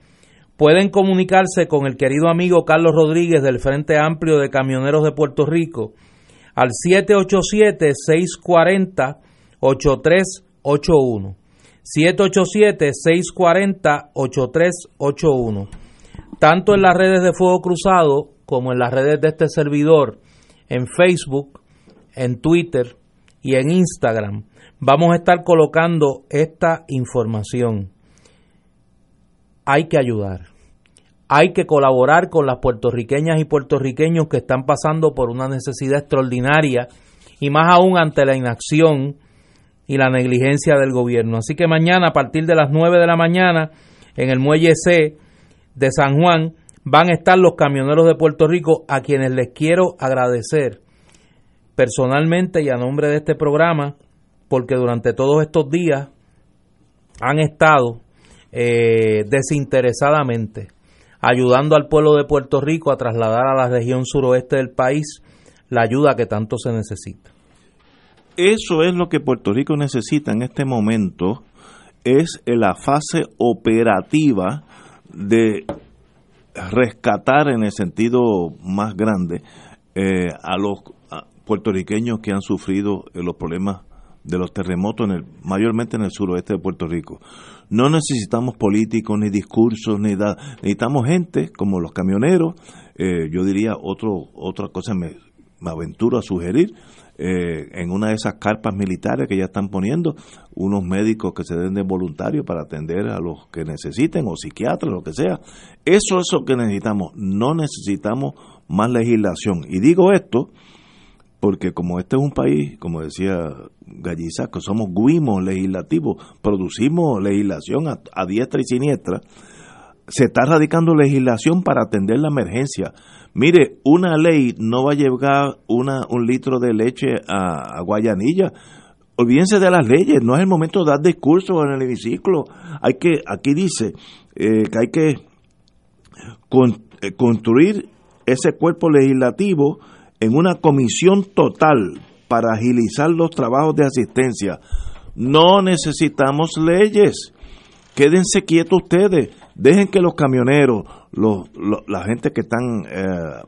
pueden comunicarse con el querido amigo Carlos Rodríguez del Frente Amplio de Camioneros de Puerto Rico al 787-640-8381. 787-640-8381. Tanto en las redes de Fuego Cruzado como en las redes de este servidor, en Facebook, en Twitter y en Instagram, vamos a estar colocando esta información. Hay que ayudar. Hay que colaborar con las puertorriqueñas y puertorriqueños que están pasando por una necesidad extraordinaria y más aún ante la inacción y la negligencia del gobierno. Así que mañana a partir de las 9 de la mañana en el muelle C de San Juan van a estar los camioneros de Puerto Rico a quienes les quiero agradecer personalmente y a nombre de este programa porque durante todos estos días han estado eh, desinteresadamente ayudando al pueblo de Puerto Rico a trasladar a la región suroeste del país la ayuda que tanto se necesita. Eso es lo que Puerto Rico necesita en este momento, es la fase operativa de rescatar en el sentido más grande eh, a los puertorriqueños que han sufrido eh, los problemas de los terremotos, en el, mayormente en el suroeste de Puerto Rico. No necesitamos políticos, ni discursos, ni nada. Necesitamos gente como los camioneros. Eh, yo diría otro, otra cosa, me, me aventuro a sugerir, eh, en una de esas carpas militares que ya están poniendo, unos médicos que se den de voluntarios para atender a los que necesiten, o psiquiatras, lo que sea. Eso es lo que necesitamos. No necesitamos más legislación. Y digo esto porque como este es un país, como decía Galliza, que somos guimos legislativos, producimos legislación a, diestra y siniestra, se está radicando legislación para atender la emergencia. Mire, una ley no va a llevar una, un litro de leche a, Guayanilla. Olvídense de las leyes, no es el momento de dar discursos en el hemiciclo. Hay que, aquí dice eh, que hay que eh, construir ese cuerpo legislativo en una comisión total para agilizar los trabajos de asistencia. No necesitamos leyes. Quédense quietos ustedes. Dejen que los camioneros, los, la gente que están eh,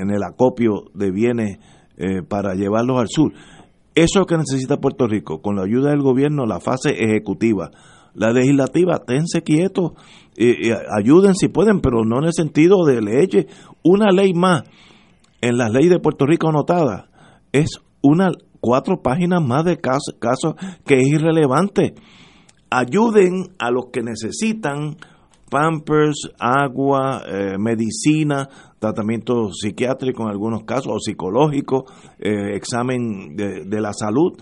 en el acopio de bienes eh, para llevarlos al sur. Eso es lo que necesita Puerto Rico, con la ayuda del gobierno, la fase ejecutiva. La legislativa, tense quietos, ayuden si pueden, pero no en el sentido de leyes. Una ley más en las leyes de Puerto Rico anotadas es una cuatro páginas más de casos, que es irrelevante. Ayuden a los que necesitan pampers, agua, eh, medicina, tratamiento psiquiátrico en algunos casos, o psicológico, eh, examen de, la salud.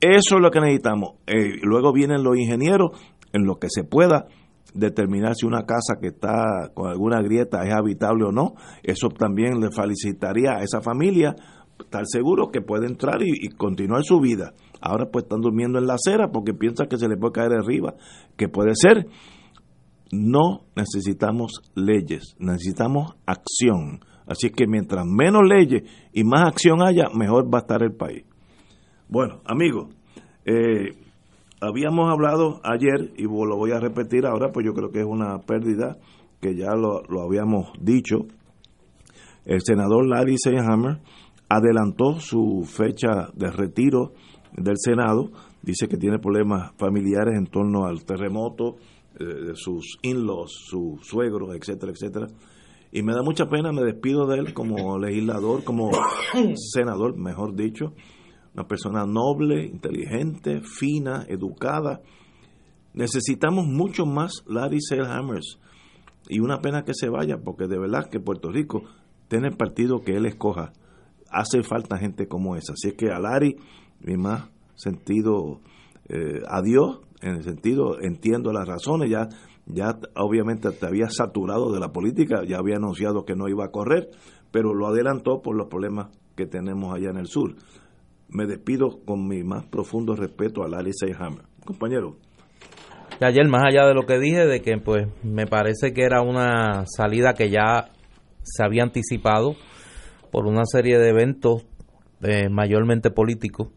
Eso es lo que necesitamos. Eh, luego vienen los ingenieros en lo que se pueda determinar si una casa que está con alguna grieta es habitable o no. Eso también le felicitaría a esa familia estar seguro que puede entrar y, continuar su vida. Ahora pues están durmiendo en la acera porque piensan que se le puede caer arriba, que puede ser. No necesitamos leyes, necesitamos acción. Así que mientras menos leyes y más acción haya, mejor va a estar el país. Bueno, amigos, eh, habíamos hablado ayer, y lo voy a repetir ahora, pues yo creo que es una pérdida, que ya lo, habíamos dicho. El senador Larry Seyhammer adelantó su fecha de retiro del Senado. Dice que tiene problemas familiares en torno al terremoto, eh, sus in-laws, sus suegros, etcétera, etcétera. Y me da mucha pena, me despido de él como legislador, como senador, mejor dicho una persona noble, inteligente, fina, educada. Necesitamos mucho más Larry Selhammers. Y una pena que se vaya, porque de verdad que Puerto Rico tiene el partido que él escoja. Hace falta gente como esa. Así que a Larry, mi más sentido eh, adiós, en el sentido, entiendo las razones, ya, ya obviamente te había saturado de la política, ya había anunciado que no iba a correr, pero lo adelantó por los problemas que tenemos allá en el sur me despido con mi más profundo respeto a Larry Seyhammer. Compañero. ayer, más allá de lo que dije, de que pues me parece que era una salida que ya se había anticipado por una serie de eventos eh, mayormente políticos,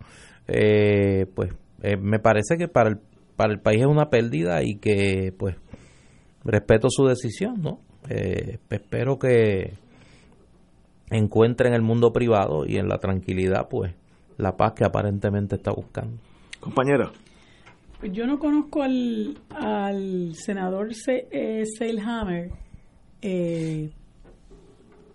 eh, pues eh, me parece que para el, para el país es una pérdida y que pues respeto su decisión, ¿no? espero que encuentre en el mundo privado y en la tranquilidad pues la paz que aparentemente está buscando. Compañera. yo no conozco al, al senador eh, Seilhammer. Eh,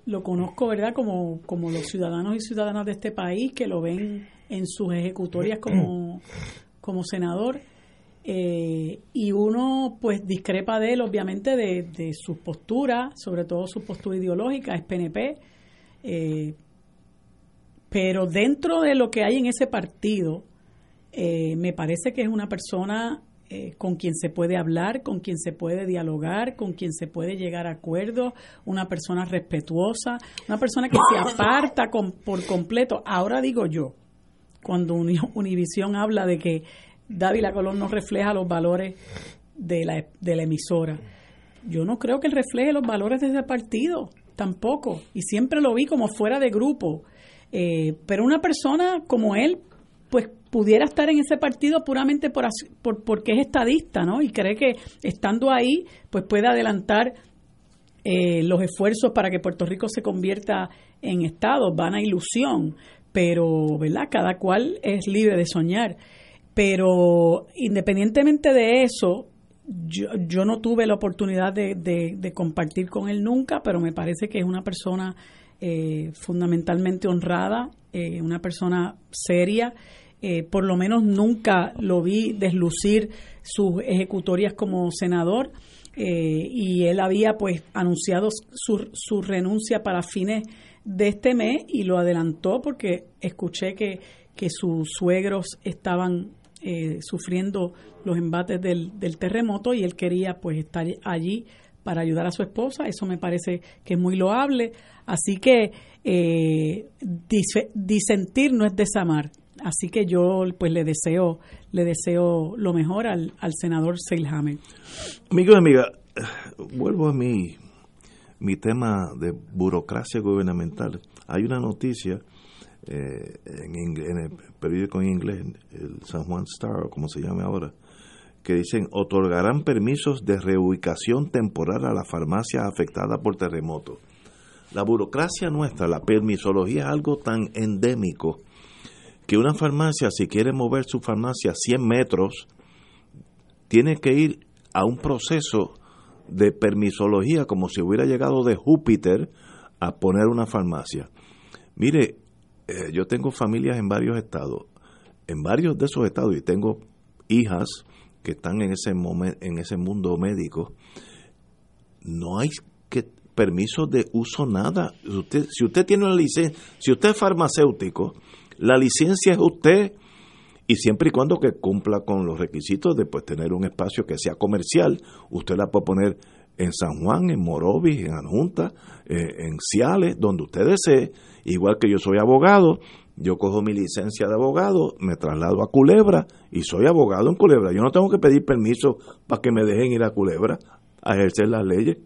lo conozco, ¿verdad? Como, como los ciudadanos y ciudadanas de este país que lo ven en sus ejecutorias como, como senador. Eh, y uno pues discrepa de él obviamente de, de su postura, sobre todo su postura ideológica, es PNP, eh, pero dentro de lo que hay en ese partido, eh, me parece que es una persona con quien se puede hablar, con quien se puede dialogar, con quien se puede llegar a acuerdos, una persona respetuosa, una persona que se aparta con, por completo. Ahora digo yo, cuando Univisión habla de que Dávila Colón no refleja los valores de la, de la emisora. Yo no creo que él refleje los valores de ese partido, tampoco. Y siempre lo vi como fuera de grupo. Eh, pero una persona como él, pues pudiera estar en ese partido puramente por, por, porque es estadista, ¿no? Y cree que estando ahí, pues puede adelantar eh, los esfuerzos para que Puerto Rico se convierta en Estado. Van a ilusión, pero, ¿verdad? Cada cual es libre de soñar. Pero independientemente de eso, yo, yo no tuve la oportunidad de, de, compartir con él nunca, pero me parece que es una persona eh, fundamentalmente honrada, eh, una persona seria. Eh, por lo menos nunca lo vi deslucir sus ejecutorias como senador y él había pues anunciado su, su renuncia para fines de este mes y lo adelantó porque escuché que, que sus suegros estaban eh, sufriendo los embates del, del, terremoto y él quería pues estar allí para ayudar a su esposa. Eso me parece que es muy loable. Así que eh, disentir no es desamar. Así que yo pues le deseo le deseo lo mejor al, senador Seilhammer. Amigo y amiga, vuelvo a mi, mi tema de burocracia gubernamental. Hay una noticia eh, en, el periódico en inglés, el San Juan Star, o como se llame ahora, que dicen otorgarán permisos de reubicación temporal a la farmacia afectada por terremoto. La burocracia nuestra, la permisología es algo tan endémico que una farmacia, si quiere mover su farmacia 100 metros, tiene que ir a un proceso de permisología como si hubiera llegado de Júpiter a poner una farmacia. Mire, eh, yo tengo familias en varios estados, en varios de esos estados, y tengo hijas que están en ese momento, en ese mundo médico. No hay que permiso de uso nada. Usted, si usted tiene una licencia, si usted es farmacéutico, la licencia es usted y siempre y cuando que cumpla con los requisitos de pues, tener un espacio que sea comercial, usted la puede poner en San Juan, en Morovis, en Anjunta, eh, en Ciales, donde usted desee. Igual que yo soy abogado, yo cojo mi licencia de abogado, me traslado a Culebra y soy abogado en Culebra. Yo no tengo que pedir permiso para que me dejen ir a Culebra a ejercer las leyes.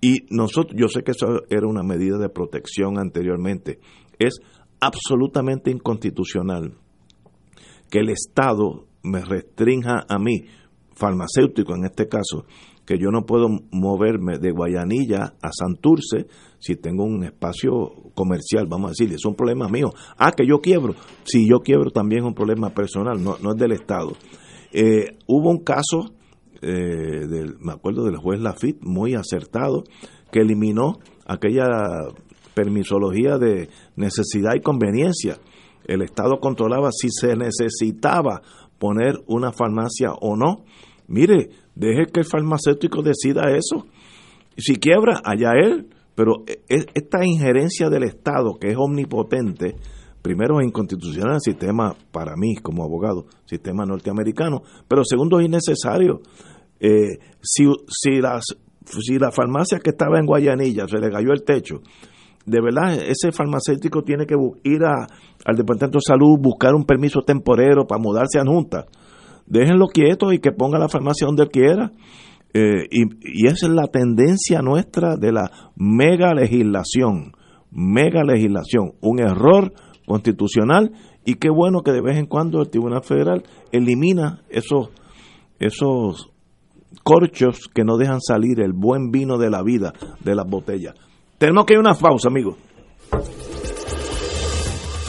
Y nosotros, yo sé que eso era una medida de protección anteriormente, es absolutamente inconstitucional que el Estado me restrinja a mí, farmacéutico en este caso, que yo no puedo moverme de Guayanilla a Santurce si tengo un espacio comercial, vamos a decir, es un problema mío. Ah, que yo quiebro. Si yo quiebro también es un problema personal, no, no es del Estado. Eh, hubo un caso, eh, del, me acuerdo del juez Lafitte, muy acertado, que eliminó aquella permisología de necesidad y conveniencia. El Estado controlaba si se necesitaba poner una farmacia o no. Mire, Deje que el farmacéutico decida eso. Si quiebra, allá él. Pero e, e, esta injerencia del Estado, que es omnipotente, primero es inconstitucional el sistema, para mí como abogado, sistema norteamericano, pero segundo es innecesario. Eh, si, si, las, si la farmacia que estaba en Guayanilla se le cayó el techo, de verdad ese farmacéutico tiene que ir al Departamento de Salud, buscar un permiso temporero para mudarse a Junta déjenlo quieto y que ponga la farmacia donde quiera. Eh, y, esa es la tendencia nuestra de la mega legislación, mega legislación, un error constitucional y qué bueno que de vez en cuando el Tribunal Federal elimina esos, esos corchos que no dejan salir el buen vino de la vida de las botellas. Tenemos que ir a una pausa, amigos.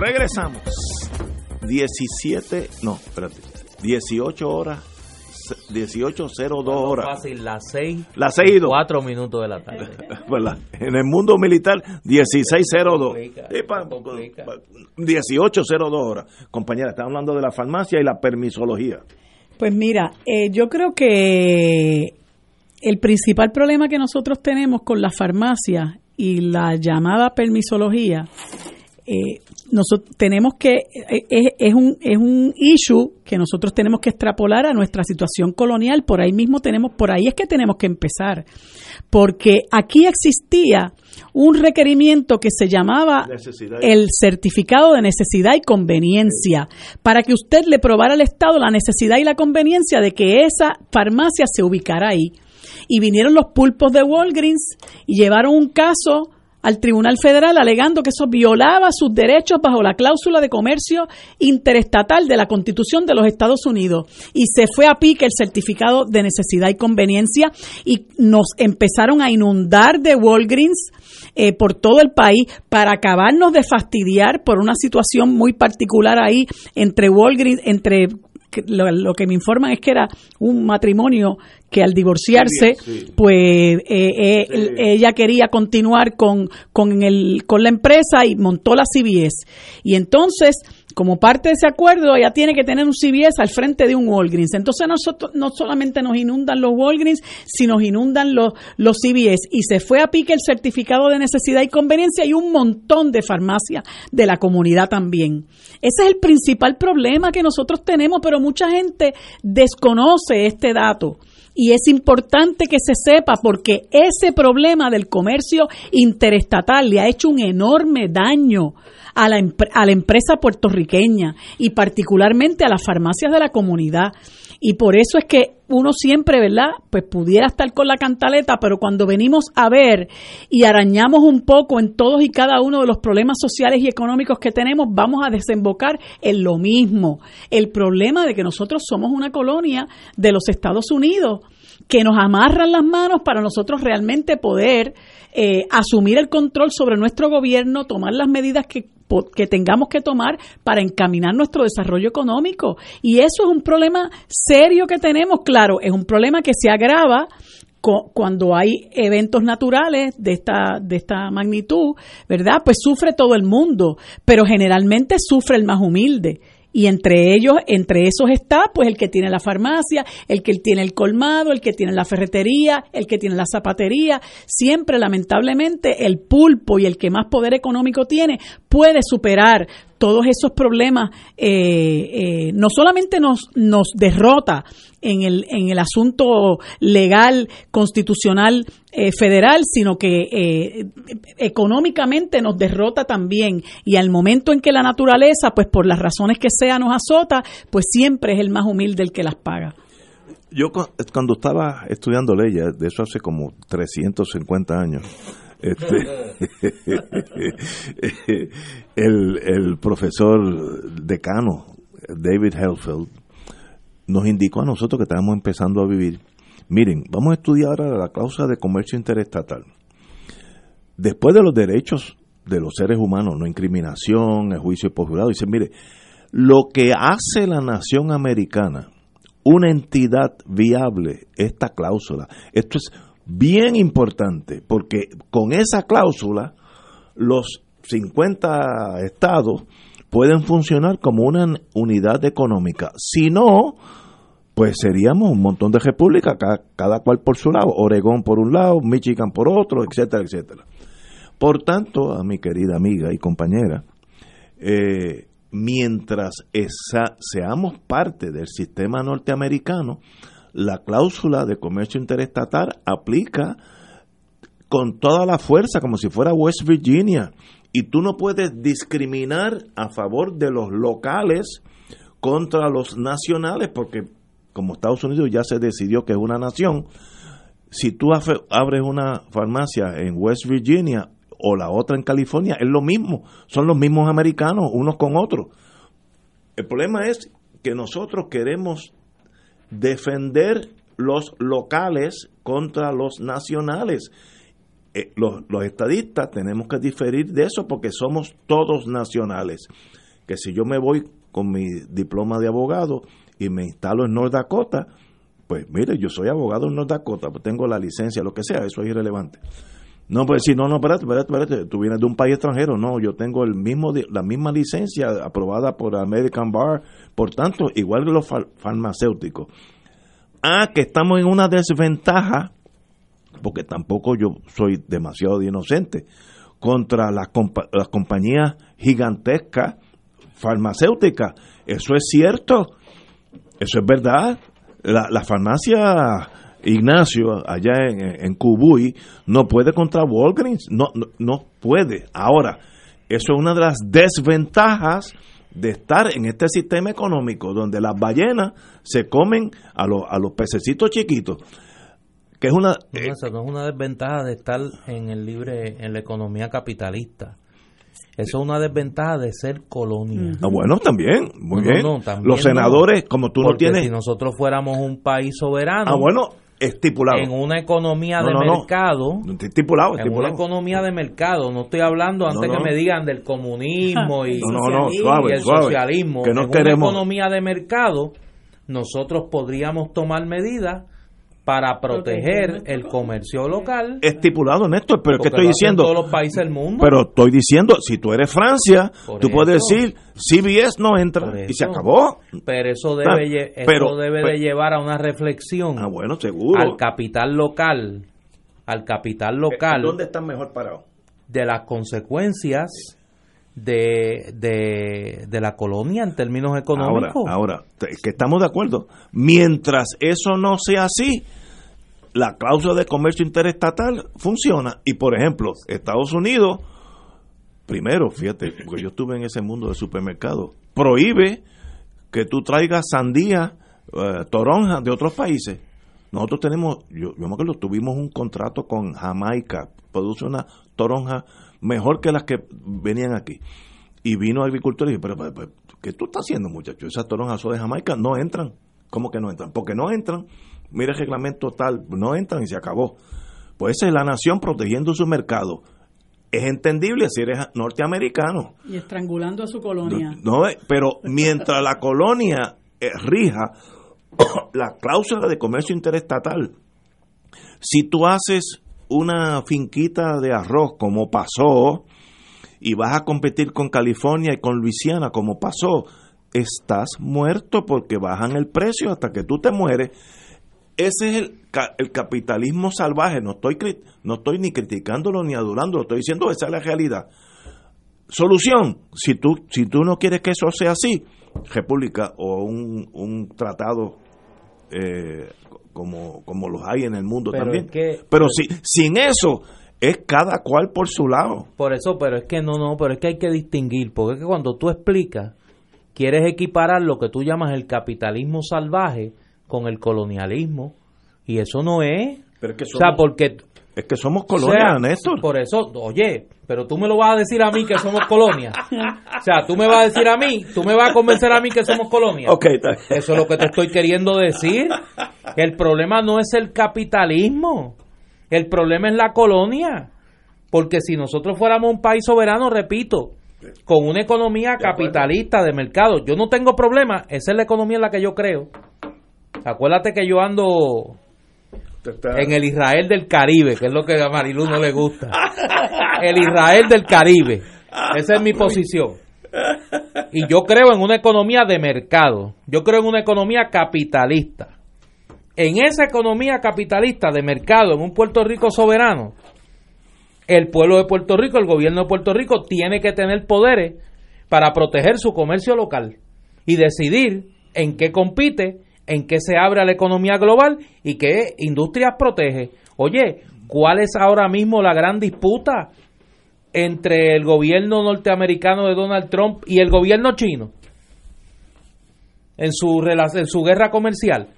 Regresamos. 17, no, espérate. 18 horas, 18.02 horas. Fácil, las 6. Las 6 y 2. 4 minutos de la tarde. ¿Verdad? En el mundo militar, 16.02. complica, Sí, pa- se complica. pa- 18.02 horas. Compañera, está hablando de la farmacia y la permisología. Pues mira, eh, yo creo que el principal problema que nosotros tenemos con la farmacia y la llamada permisología, eh, nosotros tenemos que, eh, es, es un, es un issue que nosotros tenemos que extrapolar a nuestra situación colonial, por ahí mismo tenemos, por ahí es que tenemos que empezar, porque aquí existía un requerimiento que se llamaba Necesidad. el certificado de necesidad y conveniencia para que usted le probara al Estado la necesidad y la conveniencia de que esa farmacia se ubicara ahí. Y vinieron los pulpos de Walgreens y llevaron un caso al Tribunal Federal alegando que eso violaba sus derechos bajo la cláusula de comercio interestatal de la Constitución de los Estados Unidos. Y se fue a pique el certificado de necesidad y conveniencia y nos empezaron a inundar de Walgreens eh, por todo el país para acabarnos de fastidiar por una situación muy particular ahí entre Walgreens, entre lo, lo que me informan es que era un matrimonio que al divorciarse, Sí, sí. pues eh, eh, Sí. ella quería continuar con, con, el, con la empresa y montó la CBS. Y entonces, como parte de ese acuerdo, ella tiene que tener un CBS al frente de un Walgreens. Entonces, nosotros no solamente nos inundan los Walgreens, sino nos inundan los, los. Y se fue a pique el certificado de necesidad y conveniencia y un montón de farmacias de la comunidad también. Ese es el principal problema que nosotros tenemos, pero mucha gente desconoce este dato. Y es importante que se sepa porque ese problema del comercio interestatal le ha hecho un enorme daño a la, a la empresa puertorriqueña y particularmente a las farmacias de la comunidad. Y por eso es que uno siempre, ¿verdad? Pues pudiera estar con la cantaleta, pero cuando venimos a ver y arañamos un poco en todos y cada uno de los problemas sociales y económicos que tenemos, vamos a desembocar en lo mismo. El problema de que nosotros somos una colonia de los Estados Unidos que nos amarran las manos para nosotros realmente poder eh, asumir el control sobre nuestro gobierno, tomar las medidas que que tengamos que tomar para encaminar nuestro desarrollo económico. Y eso es un problema serio que tenemos, claro, es un problema que se agrava cuando hay eventos naturales de esta, de esta magnitud, ¿verdad? Pues sufre todo el mundo, pero generalmente sufre el más humilde y entre ellos, entre esos está pues el que tiene la farmacia, el que tiene el colmado, el que tiene la ferretería, el que tiene la zapatería. Siempre, lamentablemente, el pulpo y el que más poder económico tiene puede superar todos esos problemas eh, eh, no solamente nos, nos derrota en el, en el asunto legal, constitucional, eh, federal, sino que económicamente nos derrota también. Y al momento en que la naturaleza, pues por las razones que sea, nos azota, pues siempre es el más humilde el que las paga. Yo cuando estaba estudiando leyes, de eso hace como 350 años, este, el, el profesor decano David Helfeld nos indicó a nosotros que estábamos empezando a vivir. Miren, vamos a estudiar ahora la cláusula de comercio interestatal. Después de los derechos de los seres humanos, no incriminación, el juicio por jurado, dice, mire, lo que hace la nación americana una entidad viable, esta cláusula, esto es bien importante, porque con esa cláusula los 50 estados pueden funcionar como una unidad económica. Si no, pues seríamos un montón de repúblicas, cada, cual por su lado, Oregón por un lado, Michigan por otro, etcétera, etcétera. Por tanto, a mi querida amiga y compañera, eh, mientras esa, seamos parte del sistema norteamericano, la cláusula de comercio interestatal aplica con toda la fuerza, como si fuera West Virginia. Y tú no puedes discriminar a favor de los locales contra los nacionales, porque como Estados Unidos ya se decidió que es una nación, si tú abres una farmacia en West Virginia o la otra en California, es lo mismo, son los mismos americanos unos con otros. El problema es que nosotros queremos defender los locales contra los nacionales. Eh, los, estadistas tenemos que diferir de eso porque somos todos nacionales. Que si yo me voy con mi diploma de abogado y me instalo en North Dakota, pues mire, yo soy abogado en North Dakota, pues tengo la licencia, lo que sea, eso es irrelevante. No, pues si no, no, espérate, espérate, espérate, tú vienes de un país extranjero, no, yo tengo el mismo, la misma licencia aprobada por American Bar, por tanto, igual que los farmacéuticos. Ah, que estamos en una desventaja, porque tampoco yo soy demasiado inocente, contra las, las compañías gigantescas farmacéuticas. Eso es cierto, eso es verdad. La, la farmacia Ignacio, allá en, en Cubuy, no puede contra Walgreens, no, no, puede. Ahora, eso es una de las desventajas de estar en este sistema económico donde las ballenas se comen a, los a los pececitos chiquitos que es una no, es una desventaja de estar en el libre en la economía capitalista eso es una desventaja de ser colonia. Ah, bueno, también, muy bien. Los senadores, como tú no tienes. Si nosotros fuéramos un país soberano. Ah, bueno, estipulado. En una economía de mercado. Estipulado, En una economía de mercado. No estoy hablando antes que me digan del comunismo y, el socialismo. Que no en queremos. una economía de mercado, nosotros podríamos tomar medidas para proteger el comercio local. Estipulado, Néstor, pero ¿qué estoy diciendo? todos los países del mundo. Pero estoy diciendo, si tú eres Francia, tú puedes decir, CBS no entra y se acabó. Pero eso debe, eso debe de llevar a una reflexión. Ah, bueno, seguro. Al capital local, al capital local. ¿Dónde están mejor parados? De las consecuencias de, de, la colonia en términos económicos. Ahora, ahora, que estamos de acuerdo. Mientras eso no sea así, la cláusula de comercio interestatal funciona. Y por ejemplo, Estados Unidos, primero, fíjate, porque yo estuve en ese mundo del supermercado, prohíbe que tú traigas sandía eh, toronja de otros países. Nosotros tenemos, yo, yo me acuerdo, tuvimos un contrato con Jamaica, produce una toronja mejor que las que venían aquí. Y vino agricultor y dije, pero, pero, pero, ¿qué tú estás haciendo, muchacho? Esas toronjas son de Jamaica no entran. ¿Cómo que no entran? Porque no entran. Mira el reglamento tal, no entran y se acabó. Pues esa es la nación protegiendo su mercado. Es entendible si eres norteamericano. Y estrangulando a su colonia. No, eh, pero mientras la colonia eh, rija la cláusula de comercio interestatal, si tú haces una finquita de arroz como pasó y vas a competir con California y con Luisiana como pasó, estás muerto porque bajan el precio hasta que tú te mueres. Ese es el, el capitalismo salvaje. No estoy, no estoy ni criticándolo ni adulándolo, estoy diciendo esa es la realidad. Solución, si tú, si tú no quieres que eso sea así, república o un, un tratado eh, como, como los hay en el mundo Pero también. es que- pero si, sin eso, es cada cual por su lado. Por eso, pero es que no, no, pero es que hay que distinguir, porque es que cuando tú explicas, quieres equiparar lo que tú llamas el capitalismo salvaje con el colonialismo, y eso no es. Pero es que o sea, somos- porque... Es que somos o colonia, sea, Néstor. Por eso, oye, pero tú me lo vas a decir a mí que somos colonia. O sea, tú me vas a decir a mí, tú me vas a convencer a mí que somos colonia. Eso es lo que te estoy queriendo decir. El problema no es el capitalismo. El problema es la colonia. Porque si nosotros fuéramos un país soberano, repito, con una economía capitalista de mercado, yo no tengo problema. Esa es la economía en la que yo creo. Acuérdate que yo ando en el Israel del Caribe, que es lo que a Marilu no le gusta. El Israel del Caribe. Esa es mi posición. Y yo creo en una economía de mercado. Yo creo en una economía capitalista. En esa economía capitalista de mercado, en un Puerto Rico soberano, el pueblo de Puerto Rico, el gobierno de Puerto Rico, tiene que tener poderes para proteger su comercio local y decidir en qué compite, en qué se abre a la economía global y qué industrias protege. Oye, ¿cuál es ahora mismo la gran disputa entre el gobierno norteamericano de Donald Trump y el gobierno chino en su, en su guerra comercial?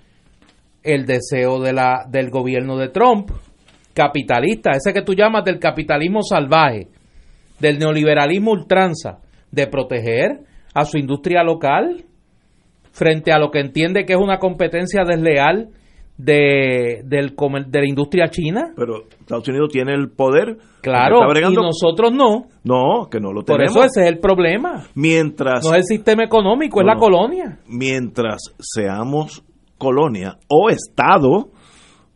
El deseo del gobierno de Trump, capitalista, ese que tú llamas del capitalismo salvaje, del neoliberalismo ultranza, de proteger a su industria local frente a lo que entiende que es una competencia desleal de, del de la industria china. Pero Estados Unidos tiene el poder. Claro, y nosotros no. No, que no lo Por tenemos. eso ese es el problema. Mientras, No es el sistema económico, es la no. colonia. mientras seamos colonia o estado,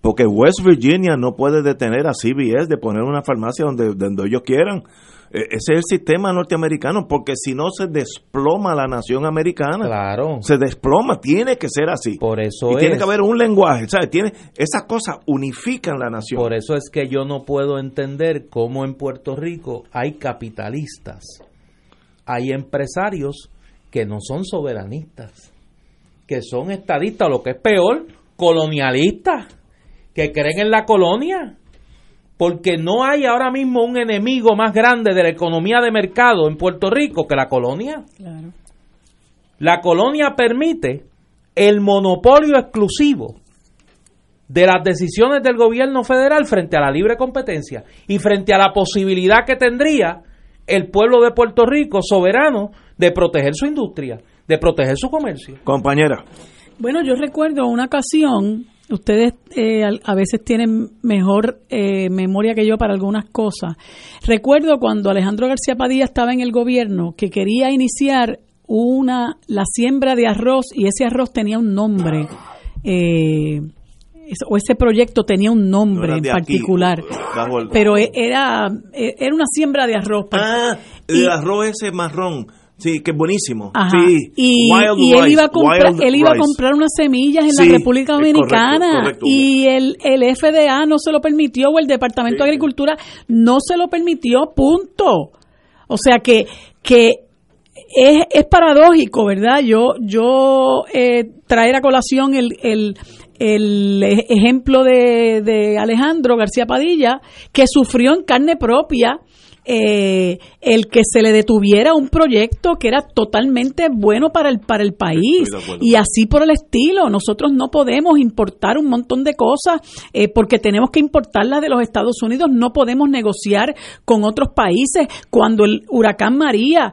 porque West Virginia no puede detener a CBS de poner una farmacia donde, donde ellos quieran. E- Ese es el sistema norteamericano, porque si no se desploma la nación americana. Claro. Se desploma, tiene que ser así. Por eso y tiene que haber un lenguaje, ¿sabes? Tiene, esas cosas unifican la nación. Por eso es que yo no puedo entender cómo en Puerto Rico hay capitalistas, hay empresarios que no son soberanistas, que son estadistas, o lo que es peor, colonialistas, que creen en la colonia. Porque no hay ahora mismo un enemigo más grande de la economía de mercado en Puerto Rico que la colonia. Claro. La colonia permite el monopolio exclusivo de las decisiones del gobierno federal frente a la libre competencia y frente a la posibilidad que tendría el pueblo de Puerto Rico soberano de proteger su industria, de proteger su comercio. Compañera. Bueno, yo recuerdo una ocasión, ustedes eh, a veces tienen mejor eh, memoria que yo para algunas cosas. Recuerdo cuando Alejandro García Padilla estaba en el gobierno que quería iniciar una la siembra de arroz y ese arroz tenía un nombre. eh, o ese proyecto tenía un No nombre en aquí, particular, el- pero era e- era una siembra de arroz. Ah, Y- el arroz ese marrón. Sí, que es buenísimo. Ajá. Sí. Y, Wild y él iba a comprar, wild él iba a comprar unas semillas en Sí, la República Dominicana correcto, correcto. y el, el FDA no se lo permitió o el Departamento de Agricultura no se lo permitió, punto. O sea que que es, es paradójico, ¿verdad? Yo yo eh, traer a colación el, el, el ejemplo de, de Alejandro García Padilla que sufrió en carne propia eh, el que se le detuviera un proyecto que era totalmente bueno para el para el país. Y así por el estilo nosotros no podemos importar un montón de cosas eh, porque tenemos que importarlas de los Estados Unidos. No podemos negociar con otros países. Cuando el huracán María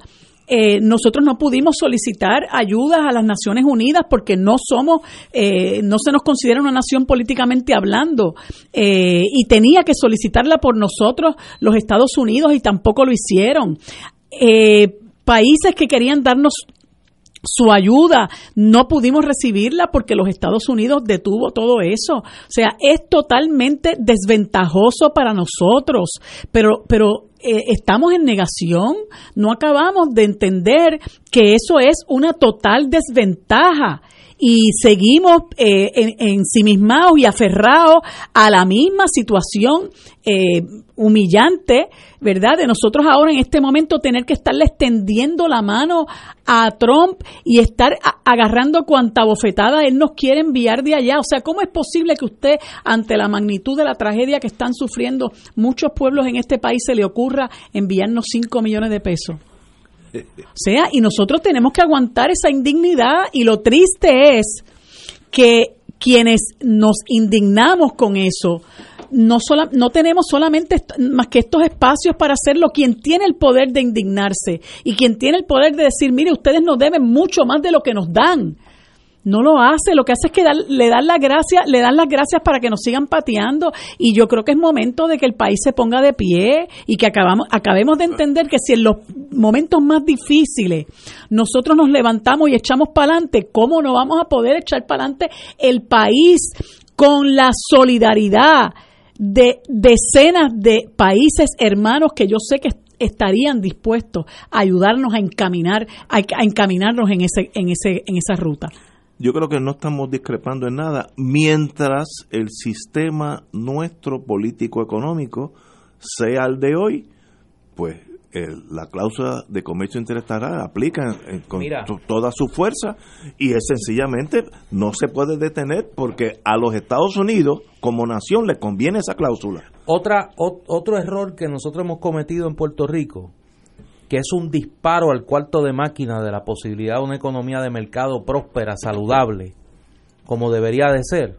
eh, nosotros no pudimos solicitar ayudas a las Naciones Unidas porque no somos, eh, no se nos considera una nación políticamente hablando eh, y tenía que solicitarla por nosotros los Estados Unidos y tampoco lo hicieron. países que querían darnos su ayuda, no pudimos recibirla porque los Estados Unidos detuvo todo eso. O sea, es totalmente desventajoso para nosotros, pero, pero eh, estamos en negación, no acabamos de entender que eso es una total desventaja y seguimos eh, ensimismados y aferrados a la misma situación eh, humillante, ¿verdad? De nosotros ahora en este momento tener que estarle extendiendo la mano a Trump y estar agarrando cuanta bofetada él nos quiere enviar de allá. O sea, ¿cómo es posible que usted, ante la magnitud de la tragedia que están sufriendo muchos pueblos en este país, se le ocurra enviarnos 5 millones de pesos? O sea, y nosotros tenemos que aguantar esa indignidad y lo triste es que quienes nos indignamos con eso, no, no tenemos solamente más que estos espacios para hacerlo. Quien tiene el poder de indignarse y quien tiene el poder de decir, mire, ustedes nos deben mucho más de lo que nos dan no lo hace, lo que hace es que le dan las gracias, le dan las gracias para que nos sigan pateando y yo creo que es momento de que el país se ponga de pie y que acabamos, acabemos de entender que si en los momentos más difíciles nosotros nos levantamos y echamos para adelante, ¿cómo no vamos a poder echar para adelante el país con la solidaridad de decenas de países hermanos que yo sé que estarían dispuestos a ayudarnos a encaminar a, a encaminarnos en ese en ese en esa ruta yo creo que no estamos discrepando en nada mientras el sistema nuestro político-económico sea el de hoy, pues la cláusula de comercio interestatal aplica con toda su fuerza y es sencillamente no se puede detener porque a los Estados Unidos como nación le conviene esa cláusula. Otra, otro error que nosotros hemos cometido en Puerto Rico que es un disparo al cuarto de máquina de la posibilidad de una economía de mercado próspera, saludable, como debería de ser,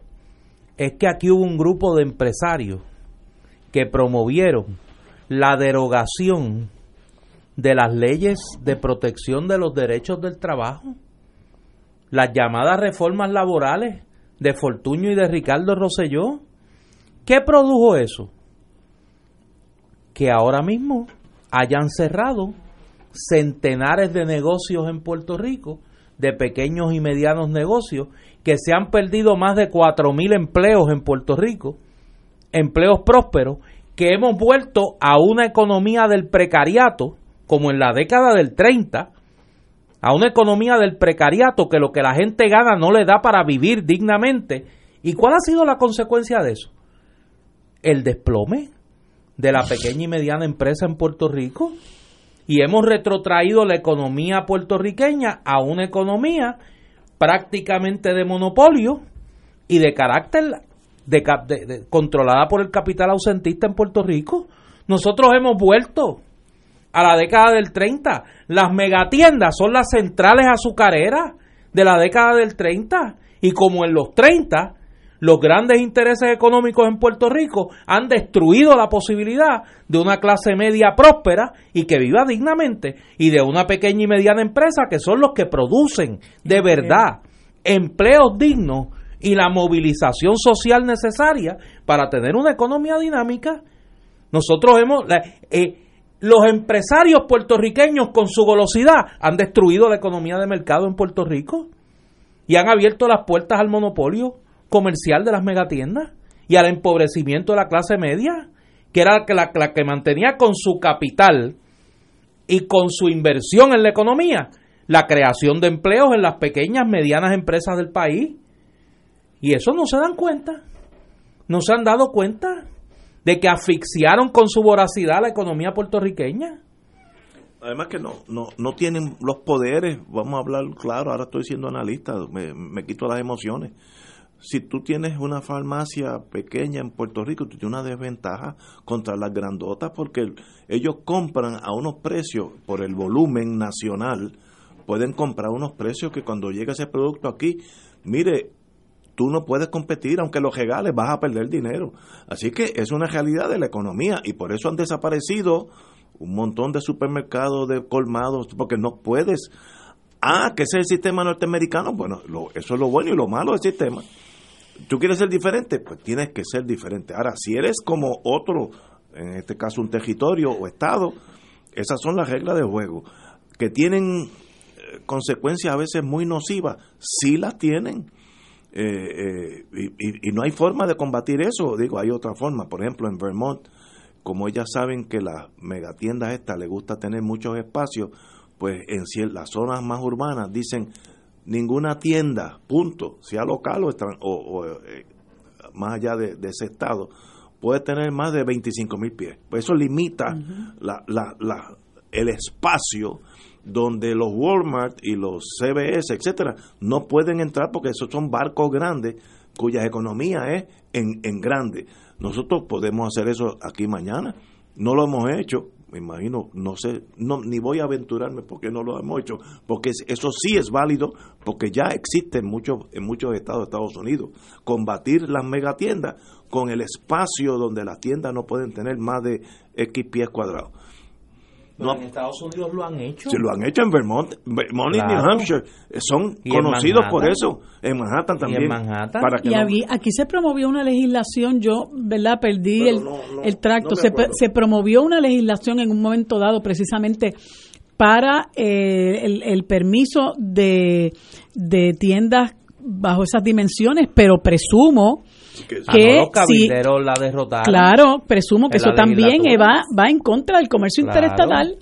es que aquí hubo un grupo de empresarios que promovieron la derogación de las leyes de protección de los derechos del trabajo, las llamadas reformas laborales de Fortuño y de Ricardo Rosselló. ¿Qué produjo eso? Que ahora mismo hayan cerrado centenares de negocios en Puerto Rico, de pequeños y medianos negocios, que se han perdido más de 4.000 empleos en Puerto Rico, empleos prósperos, que hemos vuelto a una economía del precariato, como en la década del 30, a una economía del precariato que lo que la gente gana no le da para vivir dignamente. ¿Y cuál ha sido la consecuencia de eso? El desplome de la pequeña y mediana empresa en Puerto Rico, y hemos retrotraído la economía puertorriqueña a una economía prácticamente de monopolio y de carácter controlada por el capital ausentista en Puerto Rico. Nosotros hemos vuelto a la década del 30. Las megatiendas son las centrales azucareras de la década del 30. Y como en los 30 los grandes intereses económicos en Puerto Rico han destruido la posibilidad de una clase media próspera y que viva dignamente y de una pequeña y mediana empresa que son los que producen de verdad empleos dignos y la movilización social necesaria para tener una economía dinámica. Nosotros hemos... Eh, los empresarios puertorriqueños con su golosidad han destruido la economía de mercado en Puerto Rico y han abierto las puertas al monopolio comercial de las megatiendas y al empobrecimiento de la clase media, que era la, la que mantenía con su capital y con su inversión en la economía la creación de empleos en las pequeñas, medianas empresas del país. Y eso no se dan cuenta, no se han dado cuenta de que asfixiaron con su voracidad la economía puertorriqueña. Además que no, no, no tienen los poderes, vamos a hablar claro, ahora estoy siendo analista, me, me quito las emociones si tú tienes una farmacia pequeña en Puerto Rico, tú tienes una desventaja contra las grandotas porque ellos compran a unos precios por el volumen nacional, pueden comprar unos precios que cuando llega ese producto aquí, mire, tú no puedes competir, aunque los regales, vas a perder dinero. Así que es una realidad de la economía y por eso han desaparecido un montón de supermercados, de colmados, porque no puedes. Ah, que ese es el sistema norteamericano. Bueno, eso es lo bueno y lo malo del sistema tú quieres ser diferente, pues tienes que ser diferente. Ahora, si eres como otro, en este caso un territorio o estado, esas son las reglas de juego, que tienen eh, consecuencias a veces muy nocivas, sí las tienen. Eh, eh, y, no hay forma de combatir eso, digo, hay otra forma. Por ejemplo, en Vermont, como ellas saben que las megatiendas estas les gusta tener muchos espacios, pues en las zonas más urbanas dicen, ninguna tienda, punto, sea local o, eh, más allá de, ese estado, puede tener más de 25 mil pies. Pues eso limita la, la, la, el espacio donde los Walmart y los CBS, etcétera, no pueden entrar porque esos son barcos grandes cuya economía es en, en grande. Nosotros podemos hacer eso aquí mañana. No lo hemos hecho, me imagino, no sé, no, ni voy a aventurarme porque no lo hemos hecho, porque eso sí es válido, porque ya existe en muchos, en muchos estados de Estados Unidos. Combatir las megatiendas con el espacio donde las tiendas no pueden tener más de X pies cuadrados en Estados Unidos lo han hecho. Sí, lo han hecho en Vermont, Vermont y New Hampshire. Son conocidos por eso. En Manhattan también. Y en Manhattan. y aquí se promovió una legislación, yo, ¿verdad? Perdí el, el, tracto. se, se, promovió una legislación en un momento dado precisamente para eh, el, el, permiso de, de tiendas bajo esas dimensiones, pero presumo que, los cabilderos la derrotaron. Claro, presumo que eso también va, va en contra del comercio interestatal.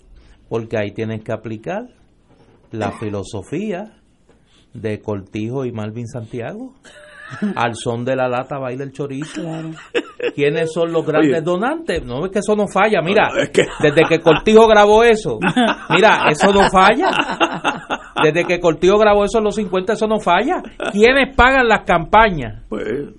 Porque ahí tienes que aplicar la filosofía de Cortijo y Malvin Santiago. Al son de la lata baila el chorizo. ¿Quiénes son los grandes donantes? No es que eso no falla. Mira, desde que Cortijo grabó eso, mira, eso no falla. Desde que Cortijo grabó eso en los 50, eso no falla. ¿Quiénes pagan las campañas? Pues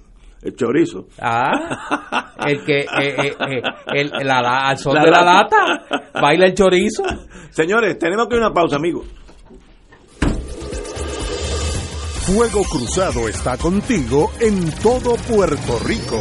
el chorizo. Ah, el que, eh, eh, eh la, al sol de la lata, baila el chorizo. Señores, tenemos que ir a una pausa, amigos. Fuego Cruzado está contigo en todo Puerto Rico.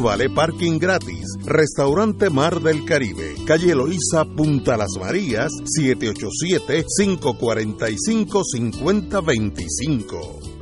vale parking gratis. Restaurante Mar del Caribe, calle Eloísa, Punta Las Marías, 787-545-5025.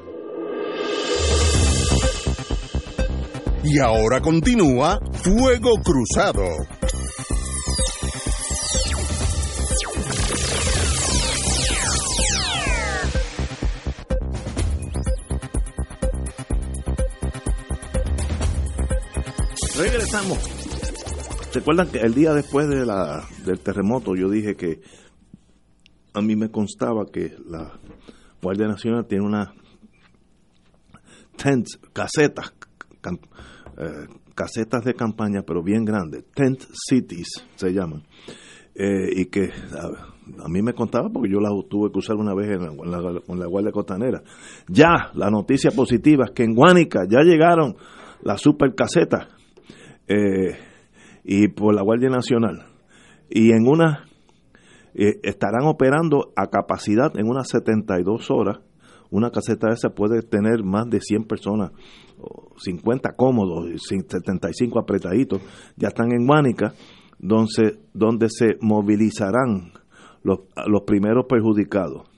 Y ahora continúa Fuego Cruzado. Regresamos. ¿Se acuerdan que el día después de la, del terremoto yo dije que a mí me constaba que la Guardia Nacional tiene una tents, casetas, eh, casetas de campaña, pero bien grandes, tent cities se llaman, eh, y que a, mí me contaba porque yo las tuve que usar una vez en la, en la- Guardia Costanera. Ya, la noticia positiva es que en Guánica ya llegaron las super casetas eh, y por la Guardia Nacional y en una estarán operando a capacidad en unas 72 horas. Una caseta esa puede tener más de 100 personas, o 50 cómodos, y 75 apretaditos. Ya están en Guánica, donde, donde se movilizarán los, los primeros perjudicados.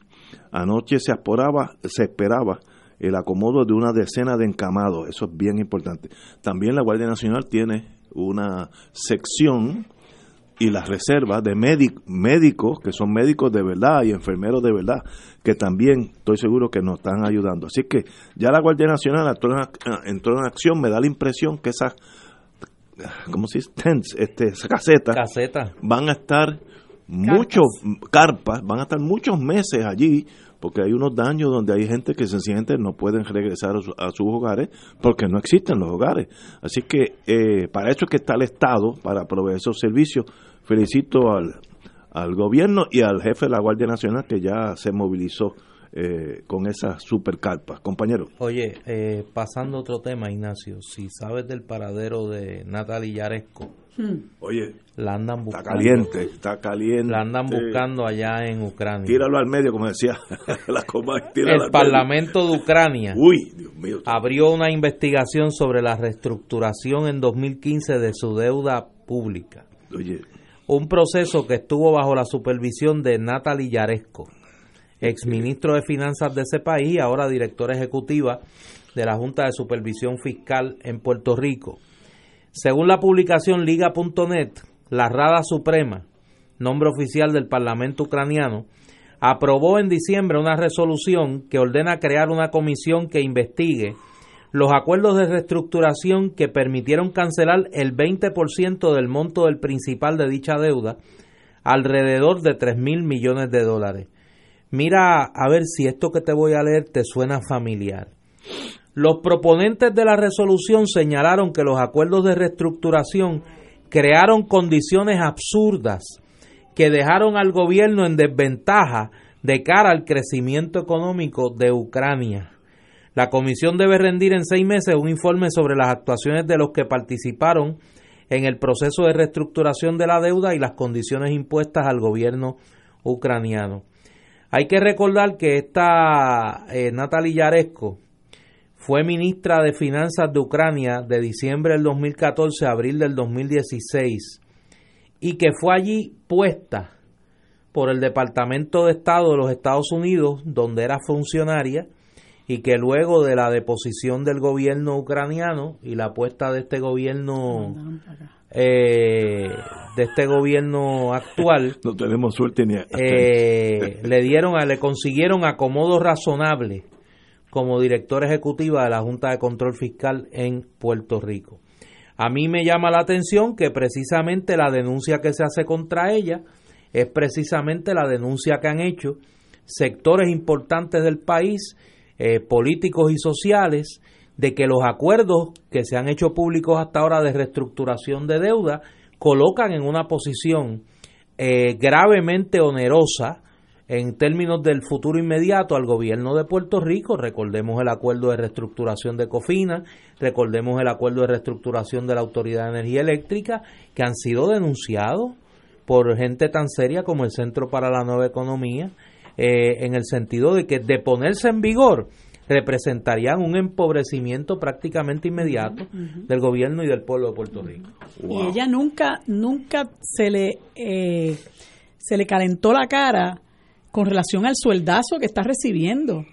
Anoche se se esperaba el acomodo de una decena de encamados, eso es bien importante. También la Guardia Nacional tiene una sección y las reservas de médic- médicos, que son médicos de verdad y enfermeros de verdad, que también estoy seguro que nos están ayudando. Así que ya la Guardia Nacional entró en, entró en acción, me da la impresión que esas, ¿cómo se dice? Tents, este, esas casetas, Caseta. van a estar muchos, carpas, van a estar muchos meses allí, porque hay unos daños donde hay gente que sencillamente no pueden regresar a, su- a sus hogares porque no existen los hogares. Así que eh, para eso es que está el Estado, para proveer esos servicios. Felicito al, al gobierno y al jefe de la Guardia Nacional que ya se movilizó eh, con esas supercarpas. Compañero. Oye, eh, pasando a otro tema, Ignacio, si sabes del paradero de Natalie Yaresco, Oye, la andan está buscando. caliente, está caliente. La andan buscando allá en Ucrania. Tíralo al medio, como decía la coma. El Parlamento de Ucrania Uy, Dios mío. abrió una investigación sobre la reestructuración en 2015 de su deuda pública. Oye, Un proceso que estuvo bajo la supervisión de Natalie Yaresco, exministro de Finanzas de ese país y ahora directora ejecutiva de la Junta de Supervisión Fiscal en Puerto Rico. Según la publicación Liga.net, la Rada Suprema, nombre oficial del Parlamento ucraniano, aprobó en diciembre una resolución que ordena crear una comisión que investigue los acuerdos de reestructuración que permitieron cancelar el 20% del monto del principal de dicha deuda, alrededor de 3 mil millones de dólares. Mira a ver si esto que te voy a leer te suena familiar. Los proponentes de la resolución señalaron que los acuerdos de reestructuración crearon condiciones absurdas que dejaron al gobierno en desventaja de cara al crecimiento económico de Ucrania. La comisión debe rendir en seis meses un informe sobre las actuaciones de los que participaron en el proceso de reestructuración de la deuda y las condiciones impuestas al gobierno ucraniano. Hay que recordar que esta eh, Natalie fue ministra de Finanzas de Ucrania de diciembre del 2014 a abril del 2016 y que fue allí puesta por el Departamento de Estado de los Estados Unidos, donde era funcionaria, y que luego de la deposición del gobierno ucraniano y la puesta de este gobierno eh, de este gobierno actual no tenemos suerte ni a- eh, le dieron a, le consiguieron acomodo razonable como directora ejecutiva de la Junta de Control Fiscal en Puerto Rico. A mí me llama la atención que precisamente la denuncia que se hace contra ella es precisamente la denuncia que han hecho sectores importantes del país, eh, políticos y sociales, de que los acuerdos que se han hecho públicos hasta ahora de reestructuración de deuda colocan en una posición eh, gravemente onerosa en términos del futuro inmediato al gobierno de Puerto Rico. Recordemos el acuerdo de reestructuración de Cofina, recordemos el acuerdo de reestructuración de la Autoridad de Energía Eléctrica, que han sido denunciados por gente tan seria como el Centro para la Nueva Economía, eh, en el sentido de que de ponerse en vigor representarían un empobrecimiento prácticamente inmediato del gobierno y del pueblo de Puerto Rico. Y ella nunca, nunca se le, eh, se le calentó la cara con relación al sueldazo que está recibiendo.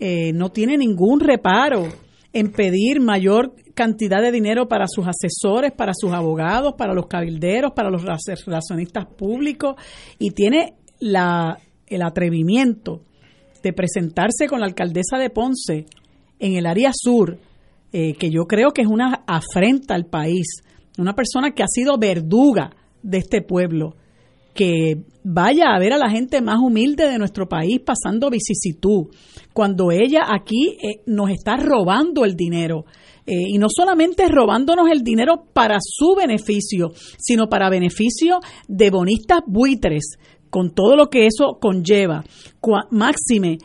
Eh, no tiene ningún reparo en pedir mayor cantidad de dinero para sus asesores, para sus abogados, para los cabilderos, para los relacionistas públicos y tiene la, el atrevimiento de presentarse con la alcaldesa de Ponce en el área sur, eh, que yo creo que es una afrenta al país, una persona que ha sido verduga de este pueblo, que vaya a ver a la gente más humilde de nuestro país pasando vicisitud, cuando ella aquí eh, nos está robando el dinero. Eh, y no solamente robándonos el dinero para su beneficio, sino para beneficio de bonistas buitres, con todo lo que eso conlleva. máxime,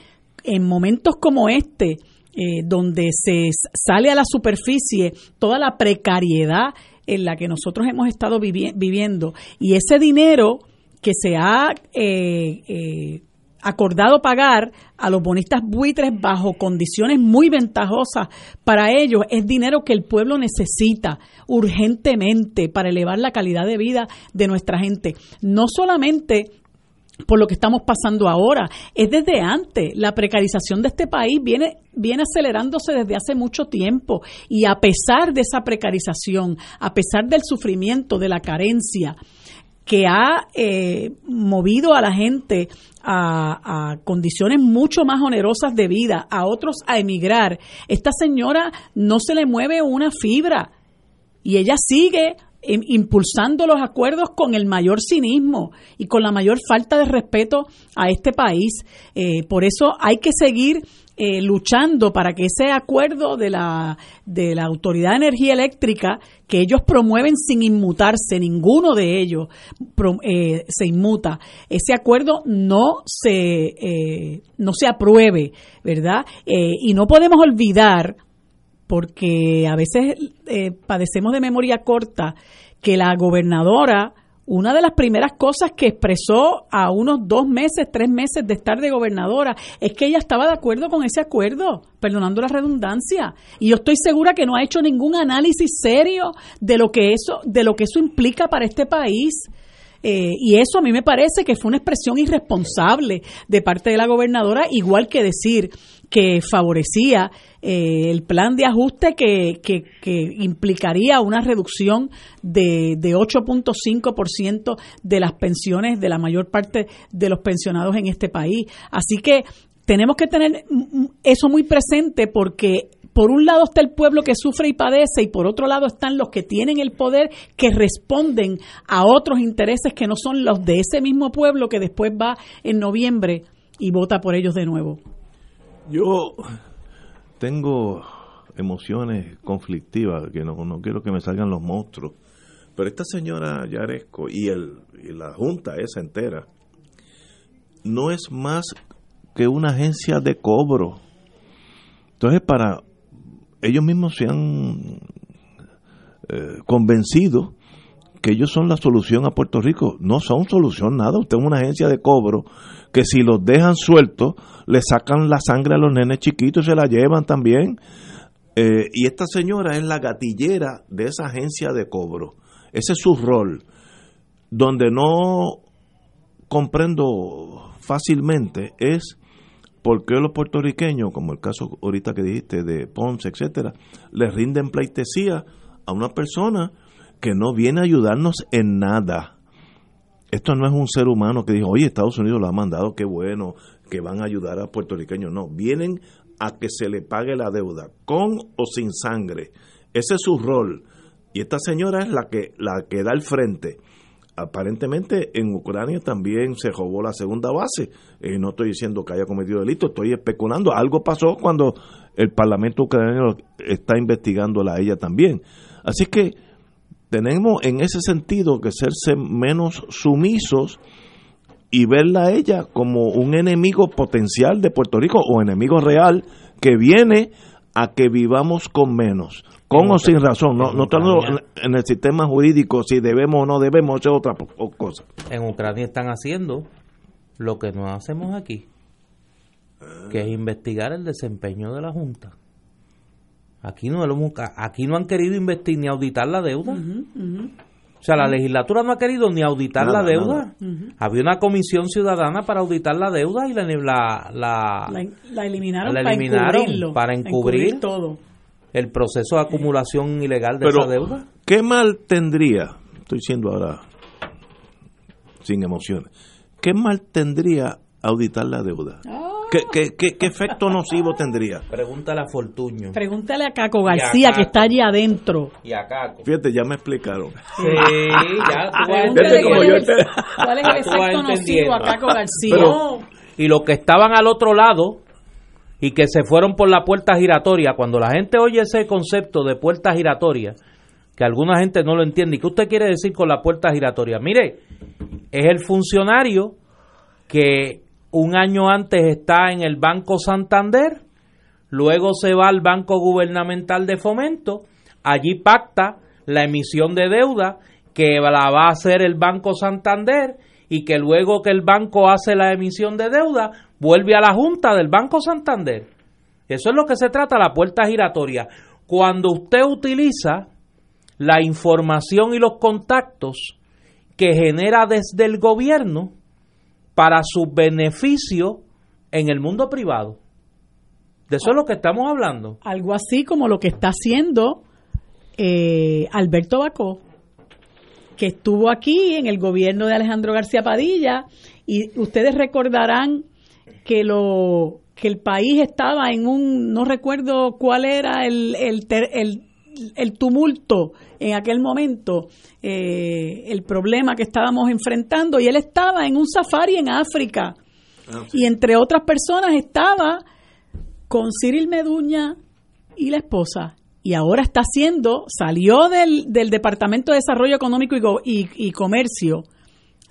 en momentos como este, eh, donde se sale a la superficie toda la precariedad en la que nosotros hemos estado viviendo y ese dinero que se ha eh, eh, acordado pagar a los bonistas buitres bajo condiciones muy ventajosas para ellos es dinero que el pueblo necesita urgentemente para elevar la calidad de vida de nuestra gente. No solamente por lo que estamos pasando ahora, es desde antes. La precarización de este país viene, viene acelerándose desde hace mucho tiempo y a pesar de esa precarización, a pesar del sufrimiento, de la carencia, que ha eh, movido a la gente a, condiciones mucho más onerosas de vida, a otros a emigrar. Esta señora no se le mueve una fibra y ella sigue impulsando los acuerdos con el mayor cinismo y con la mayor falta de respeto a este país. Eh, por eso hay que seguir eh, luchando para que ese acuerdo de la, de la Autoridad de Energía Eléctrica, que ellos promueven sin inmutarse, ninguno de ellos eh, se inmuta, ese acuerdo no se, no se apruebe, ¿verdad? y no podemos olvidar porque a veces eh, padecemos de memoria corta, que la gobernadora, una de las primeras cosas que expresó a unos dos meses, tres meses de estar de gobernadora, es que ella estaba de acuerdo con ese acuerdo, perdonando la redundancia. Y yo estoy segura que no ha hecho ningún análisis serio de lo que eso, de lo que eso implica para este país. Eh, y eso a mí me parece que fue una expresión irresponsable de parte de la gobernadora, igual que decir que favorecía eh, el plan de ajuste que, que, implicaría una reducción de, de 8.5% de las pensiones de la mayor parte de los pensionados en este país. Así que tenemos que tener eso muy presente porque por un lado está el pueblo que sufre y padece y por otro lado están los que tienen el poder que responden a otros intereses que no son los de ese mismo pueblo que después va en noviembre y vota por ellos de nuevo. Yo tengo emociones conflictivas, que no, quiero que me salgan los monstruos, pero esta señora Yaresco y, el, y la Junta esa entera no es más que una agencia de cobro. Entonces, para ellos mismos se han eh, convencido que ellos son la solución a Puerto Rico. No son solución nada. Usted es una agencia de cobro que si los dejan sueltos, le sacan la sangre a los nenes chiquitos y se la llevan también. Eh, y esta señora es la gatillera de esa agencia de cobro. Ese es su rol. Donde no comprendo fácilmente es por qué los puertorriqueños, como el caso ahorita que dijiste de Ponce, etcétera, le rinden pleitesía a una persona que no viene a ayudarnos en nada. Esto no es un ser humano que dijo, oye, Estados Unidos lo ha mandado, qué bueno, que van a ayudar a puertorriqueños. No, vienen a que se le pague la deuda, con o sin sangre. Ese es su rol. Y esta señora es la que, la que da el frente. Aparentemente en Ucrania también se robó la segunda base. Eh, no estoy diciendo que haya cometido delito, estoy especulando. Algo pasó cuando el Parlamento ucraniano está investigándola a ella también. Así que tenemos en ese sentido que ser menos sumisos y verla a ella como un enemigo potencial de Puerto Rico o enemigo real que viene a que vivamos con menos, con o sin razón. No, no estamos en el sistema jurídico si debemos o no debemos, es otra cosa. En Ucrania están haciendo lo que no hacemos aquí, que es investigar el desempeño de la Junta. Aquí no, aquí no han querido investigar ni auditar la deuda. O sea, la legislatura no ha querido ni auditar la deuda. Había una comisión ciudadana para auditar la deuda y la la, la, eliminaron, para, encubrir, todo. El proceso de acumulación ilegal de esa deuda. ¿Qué mal tendría, estoy diciendo ahora sin emociones, qué mal tendría auditar la deuda? Ah, ¿Qué, qué, efecto nocivo tendría? Pregúntale a Fortuño. Pregúntale a Caco García, que está allí adentro. Y a Caco. Fíjate, ya me explicaron. Sí, ya tú vas ¿Cuál es el efecto nocivo a Caco García? y los que estaban al otro lado y que se fueron por la puerta giratoria, cuando la gente oye ese concepto de puerta giratoria, que alguna gente no lo entiende, ¿y qué usted quiere decir con la puerta giratoria? Mire, es el funcionario que un año antes está en el Banco Santander, luego se va al Banco Gubernamental de Fomento, allí pacta la emisión de deuda que la va a hacer el Banco Santander y que luego que el banco hace la emisión de deuda, vuelve a la Junta del Banco Santander. Eso es lo que se trata la puerta giratoria. Cuando usted utiliza la información y los contactos que genera desde el gobierno para su beneficio en el mundo privado. De eso es lo que estamos hablando. Algo así como lo que está haciendo eh, Alberto Bacó, que estuvo aquí en el gobierno de Alejandro García Padilla, y ustedes recordarán que lo que el país estaba en un, no recuerdo cuál era el, el, el, el tumulto en aquel momento, eh, el problema que estábamos enfrentando, y él estaba en un safari en África. Ah, y entre otras personas estaba con Cyril Meduña y la esposa. Y ahora está haciendo, salió del, del Departamento de Desarrollo Económico y, y, Comercio,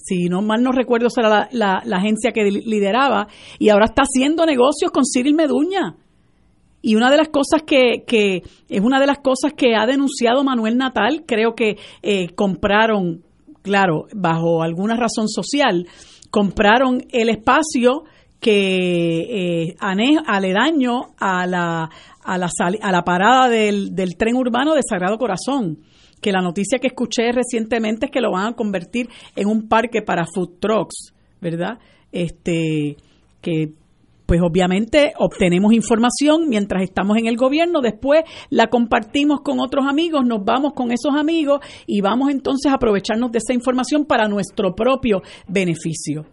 si no mal no recuerdo será la, la, la agencia que lideraba, y ahora está haciendo negocios con Cyril Meduña. Y una de las cosas que, que es una de las cosas que ha denunciado Manuel Natal, creo que eh, compraron, claro, bajo alguna razón social, compraron el espacio que eh, aledaño a la, a la, a la parada del, del tren urbano de Sagrado Corazón que la noticia que escuché recientemente es que lo van a convertir en un parque para food trucks, ¿verdad? Este que pues obviamente obtenemos información mientras estamos en el gobierno, después la compartimos con otros amigos, nos vamos con esos amigos y vamos entonces a aprovecharnos de esa información para nuestro propio beneficio.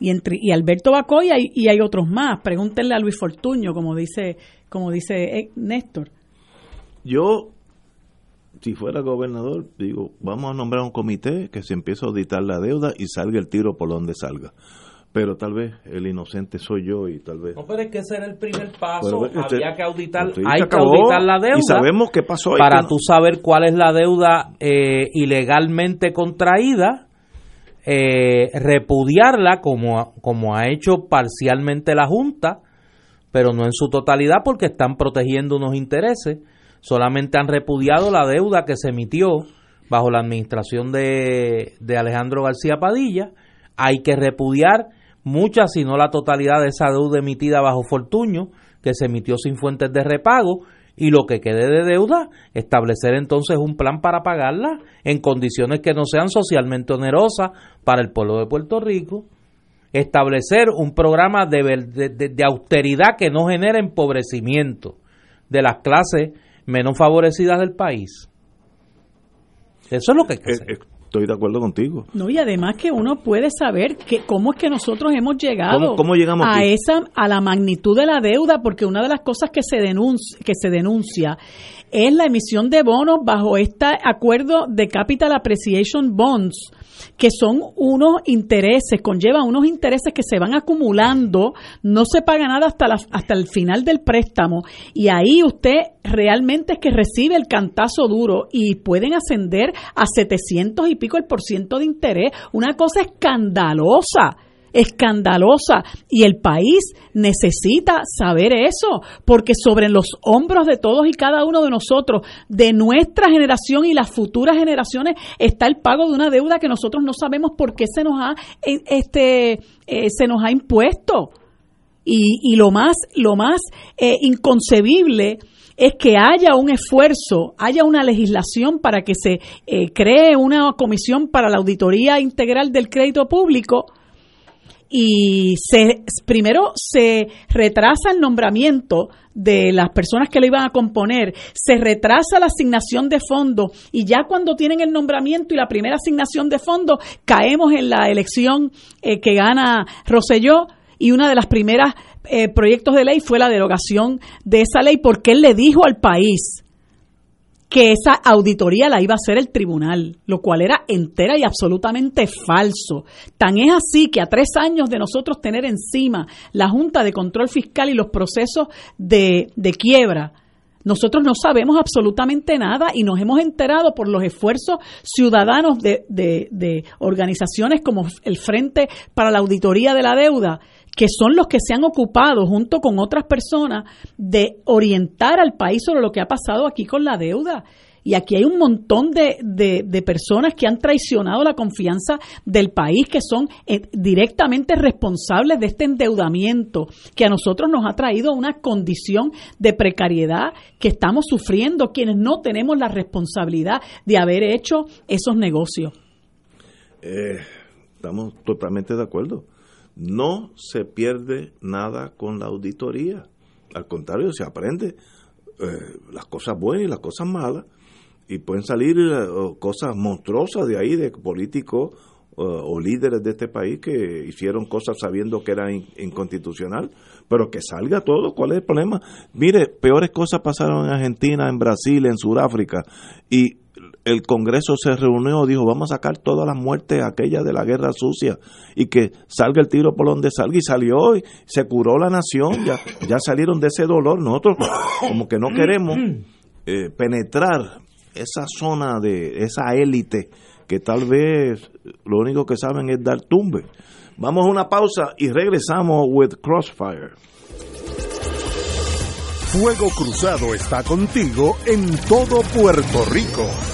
Y, entre, y Alberto Bacoy y hay, otros más. Pregúntenle a Luis Fortuño, como dice, como dice eh, Néstor. Yo, si fuera gobernador, digo, vamos a nombrar un comité que se empiece a auditar la deuda y salga el tiro por donde salga. Pero tal vez el inocente soy yo y tal vez no pero es que ese era el primer paso. había que auditar hay que auditar la deuda y sabemos qué pasó para tú saber cuál es la deuda eh, ilegalmente contraída eh, repudiarla como como ha hecho parcialmente la junta pero no en su totalidad porque están protegiendo unos intereses solamente han repudiado la deuda que se emitió bajo la administración de, de Alejandro García Padilla. Hay que repudiar mucha, si no la totalidad de esa deuda emitida bajo Fortuño, que se emitió sin fuentes de repago, y lo que quede de deuda, establecer entonces un plan para pagarla en condiciones que no sean socialmente onerosas para el pueblo de Puerto Rico, establecer un programa de, de, austeridad que no genere empobrecimiento de las clases menos favorecidas del país. Eso es lo que hay que eh, hacer. Eh, Estoy de acuerdo contigo. No, y además que uno puede saber que cómo es que nosotros hemos llegado ¿Cómo, llegamos a esa a la magnitud de la deuda, porque una de las cosas que se denuncia, que se denuncia es la emisión de bonos bajo este acuerdo de Capital Appreciation Bonds que son unos intereses, conlleva unos intereses que se van acumulando, no se paga nada hasta, la, hasta el final del préstamo y ahí usted realmente es que recibe el cantazo duro y pueden ascender a 700 y pico el por ciento de interés, una cosa escandalosa escandalosa y el país necesita saber eso, porque sobre los hombros de todos y cada uno de nosotros, de nuestra generación y las futuras generaciones, está el pago de una deuda que nosotros no sabemos por qué se nos ha, eh, este, eh, se nos ha impuesto. Y, y lo más, lo más eh, inconcebible es que haya un esfuerzo, haya una legislación para que se cree una comisión para la auditoría integral del crédito público y se, primero se retrasa el nombramiento de las personas que lo iban a componer, se retrasa la asignación de fondos y ya cuando tienen el nombramiento y la primera asignación de fondos, caemos en la elección eh, que gana Roselló y una de las primeras eh, proyectos de ley fue la derogación de esa ley porque él le dijo al país que esa auditoría la iba a hacer el tribunal, lo cual era entera y absolutamente falso. Tan es así que a tres años de nosotros tener encima la Junta de Control Fiscal y los procesos de, de quiebra, nosotros no sabemos absolutamente nada y nos hemos enterado por los esfuerzos ciudadanos de, de, de, organizaciones como el Frente para la Auditoría de la Deuda, que son los que se han ocupado junto con otras personas de orientar al país sobre lo que ha pasado aquí con la deuda. Y aquí hay un montón de, de, personas que han traicionado la confianza del país, que son eh, directamente responsables de este endeudamiento, que a nosotros nos ha traído una condición de precariedad que estamos sufriendo quienes no tenemos la responsabilidad de haber hecho esos negocios. Eh, estamos totalmente de acuerdo. No se pierde nada con la auditoría. Al contrario, se aprende eh, las cosas buenas y las cosas malas. Y pueden salir eh, cosas monstruosas de ahí, de políticos o líderes de este país que hicieron cosas sabiendo que era inconstitucional, pero que salga todo, ¿cuál es el problema? Mire, peores cosas pasaron en Argentina, en Brasil, en Sudáfrica, y el Congreso se reunió, dijo, vamos a sacar todas las muertes aquellas de la guerra sucia y que salga el tiro por donde salga y salió y se curó la nación, ya, ya salieron de ese dolor. Nosotros como que no queremos eh, penetrar esa zona de esa élite que tal vez lo único que saben es dar tumbe. Vamos a una pausa y regresamos with Crossfire. Fuego Cruzado está contigo en todo Puerto Rico.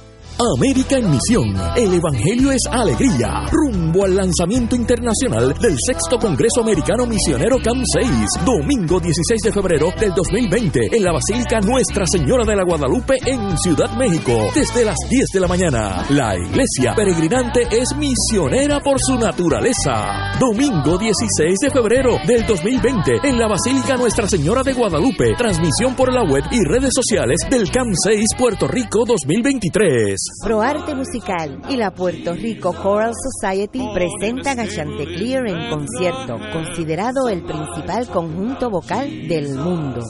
América en Misión. El Evangelio es alegría. Rumbo al lanzamiento internacional del sexto Congreso Americano Misionero CAM 6. Domingo 16 de febrero del 2020 en la Basílica Nuestra Señora de la Guadalupe en Ciudad México. Desde las 10 de la mañana. La iglesia peregrinante es misionera por su naturaleza. Domingo 16 de febrero del 2020 en la Basílica Nuestra Señora de Guadalupe. Transmisión por la web y redes sociales del CAM 6 Puerto Rico 2023. ProArte Musical y la Puerto Rico Choral Society presentan a Chanteclear en concierto, considerado el principal conjunto vocal del mundo.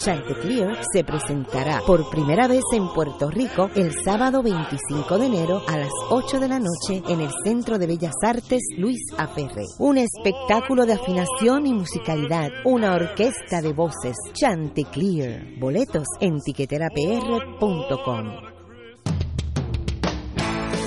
Chanteclear se presentará por primera vez en Puerto Rico el sábado 25 de enero a las 8 de la noche en el Centro de Bellas Artes Luis Aferre. Un espectáculo de afinación y musicalidad, una orquesta de voces. Chanteclear. Boletos en tiqueterapr.com.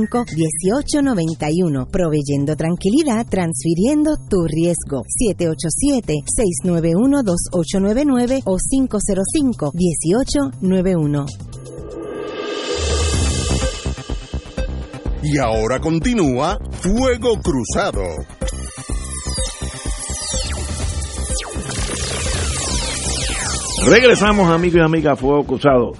1891 proveyendo tranquilidad, transfiriendo tu riesgo. 787-691-2899 o 505-1891. Y ahora continúa Fuego Cruzado. Regresamos, amigos y amigas, a Fuego Cruzado.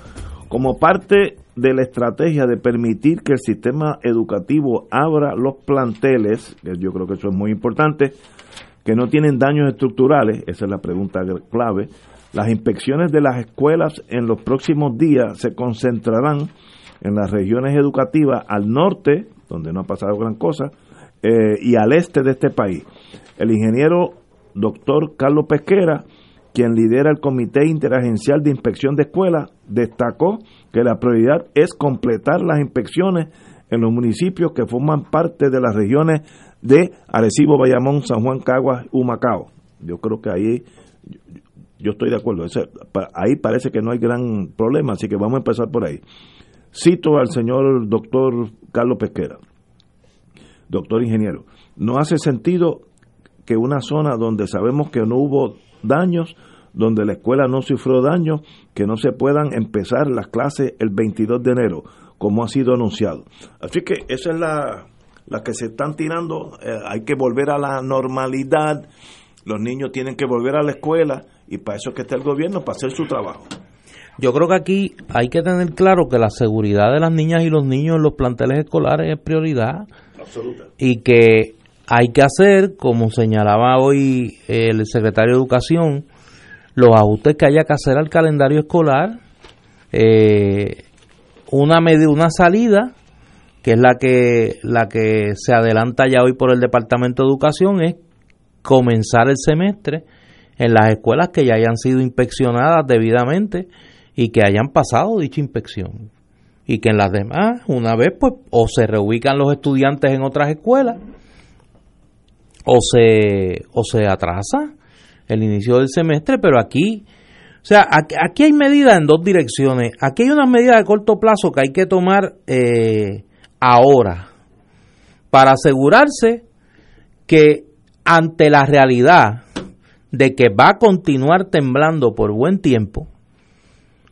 Como parte de la estrategia de permitir que el sistema educativo abra los planteles, que yo creo que eso es muy importante, que no tienen daños estructurales, esa es la pregunta clave, las inspecciones de las escuelas en los próximos días se concentrarán en las regiones educativas al norte, donde no ha pasado gran cosa, eh, y al este de este país. El ingeniero doctor Carlos Pesquera, quien lidera el Comité Interagencial de Inspección de Escuelas, destacó que la prioridad es completar las inspecciones en los municipios que forman parte de las regiones de Arecibo, Bayamón, San Juan, Caguas, Humacao. Yo creo que ahí, yo estoy de acuerdo, ahí parece que no hay gran problema, así que vamos a empezar por ahí. Cito al señor doctor Carlos Pesquera, doctor ingeniero, no hace sentido que una zona donde sabemos que no hubo daños, donde la escuela no sufrió daños, que no se puedan empezar las clases el 22 de enero, como ha sido anunciado. Así que esa es la, la que se están tirando, eh, hay que volver a la normalidad, los niños tienen que volver a la escuela y para eso es que está el gobierno, para hacer su trabajo. Yo creo que aquí hay que tener claro que la seguridad de las niñas y los niños en los planteles escolares es prioridad. Absoluta. Y que hay que hacer, como señalaba hoy el secretario de Educación, los ajustes que haya que hacer al calendario escolar, eh, una medida, una salida, que es la que, la que se adelanta ya hoy por el Departamento de Educación, es comenzar el semestre en las escuelas que ya hayan sido inspeccionadas debidamente y que hayan pasado dicha inspección. Y que en las demás, una vez, pues, o se reubican los estudiantes en otras escuelas, o se, o se atrasa el inicio del semestre, pero aquí, o sea, aquí, hay medidas en dos direcciones. Aquí hay unas medidas de corto plazo que hay que tomar eh, ahora para asegurarse que ante la realidad de que va a continuar temblando por buen tiempo,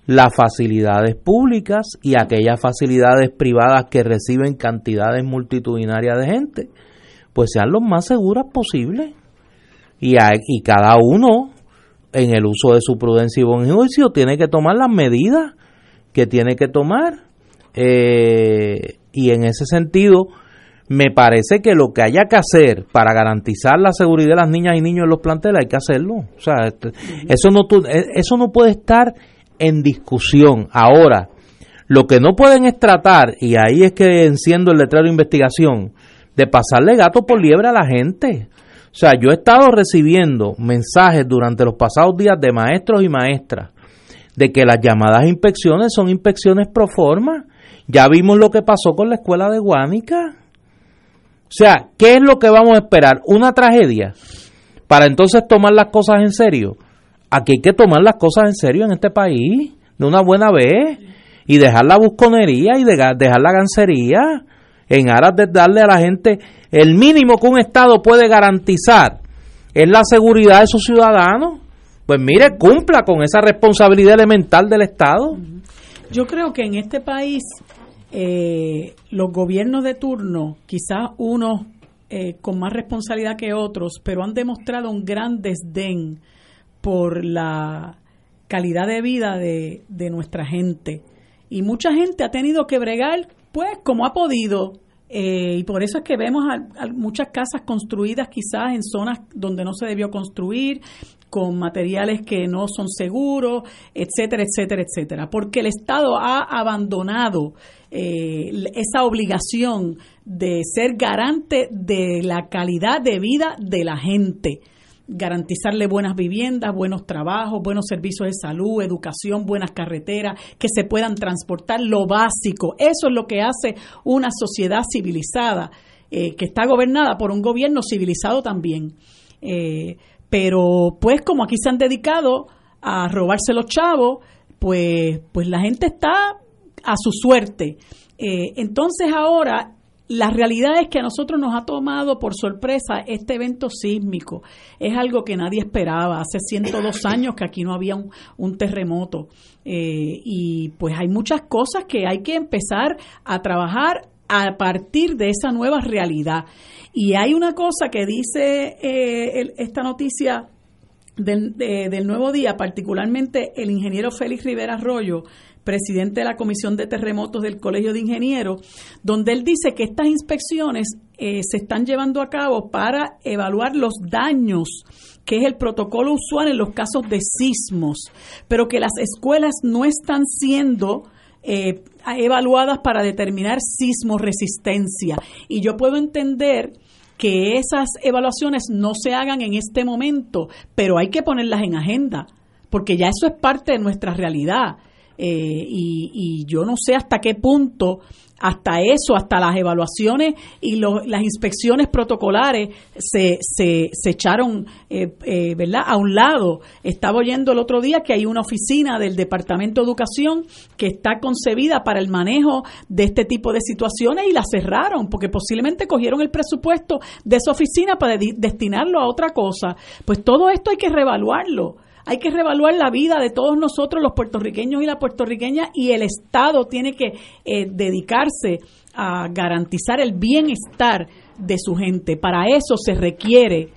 las facilidades públicas y aquellas facilidades privadas que reciben cantidades multitudinarias de gente, pues sean lo más seguras posible. Y, y cada uno, en el uso de su prudencia y buen juicio, tiene que tomar las medidas que tiene que tomar. Eh, y en ese sentido, me parece que lo que haya que hacer para garantizar la seguridad de las niñas y niños en los planteles hay que hacerlo. O sea, este, eso no, e, eso no puede estar en discusión. Ahora, lo que no pueden es tratar, y ahí es que enciendo el letrero de investigación, de pasarle gato por liebre a la gente. O sea, yo he estado recibiendo mensajes durante los pasados días de maestros y maestras de que las llamadas inspecciones son inspecciones pro forma. Ya vimos lo que pasó con la escuela de Guánica. O sea, ¿qué es lo que vamos a esperar? ¿Una tragedia? Para entonces tomar las cosas en serio. Aquí hay que tomar las cosas en serio en este país, de una buena vez, y dejar la busconería y dejar la gancería en aras de darle a la gente el mínimo que un Estado puede garantizar es la seguridad de sus ciudadanos pues mire, cumpla con esa responsabilidad elemental del Estado. Yo creo que en este país eh, los gobiernos de turno, quizás unos eh, con más responsabilidad que otros, pero han demostrado un gran desdén por la calidad de vida de, de nuestra gente. Y mucha gente ha tenido que bregar, pues, como ha podido, eh, y por eso es que vemos muchas casas construidas quizás en zonas donde no se debió construir, con materiales que no son seguros, etcétera, etcétera, etcétera. Porque el Estado ha abandonado eh, esa obligación de ser garante de la calidad de vida de la gente garantizarle buenas viviendas, buenos trabajos, buenos servicios de salud, educación, buenas carreteras, que se puedan transportar, lo básico. Eso es lo que hace una sociedad civilizada, eh, que está gobernada por un gobierno civilizado también. Eh, pero pues como aquí se han dedicado a robarse los chavos, pues, pues la gente está a su suerte. Eh, entonces ahora la realidad es que a nosotros nos ha tomado por sorpresa este evento sísmico. Es algo que nadie esperaba. Hace 102 años que aquí no había un, terremoto. Eh, y pues hay muchas cosas que hay que empezar a trabajar a partir de esa nueva realidad. Y hay una cosa que dice eh, esta noticia del, del, Nuevo Día, particularmente el ingeniero Félix Rivera Arroyo, presidente de la Comisión de Terremotos del Colegio de Ingenieros, donde él dice que estas inspecciones eh, se están llevando a cabo para evaluar los daños que es el protocolo usual en los casos de sismos, pero que las escuelas no están siendo eh, evaluadas para determinar sismoresistencia. Y yo puedo entender que esas evaluaciones no se hagan en este momento, pero hay que ponerlas en agenda, porque ya eso es parte de nuestra realidad. Eh, y, yo no sé hasta qué punto, hasta eso, hasta las evaluaciones y las inspecciones protocolares se, se, echaron, eh, eh, ¿verdad?, a un lado. Estaba oyendo el otro día que hay una oficina del Departamento de Educación que está concebida para el manejo de este tipo de situaciones y la cerraron porque posiblemente cogieron el presupuesto de esa oficina para destinarlo a otra cosa. Pues todo esto hay que reevaluarlo hay que reevaluar la vida de todos nosotros, los puertorriqueños y la puertorriqueña, y el Estado tiene que eh, dedicarse a garantizar el bienestar de su gente. Para eso se requiere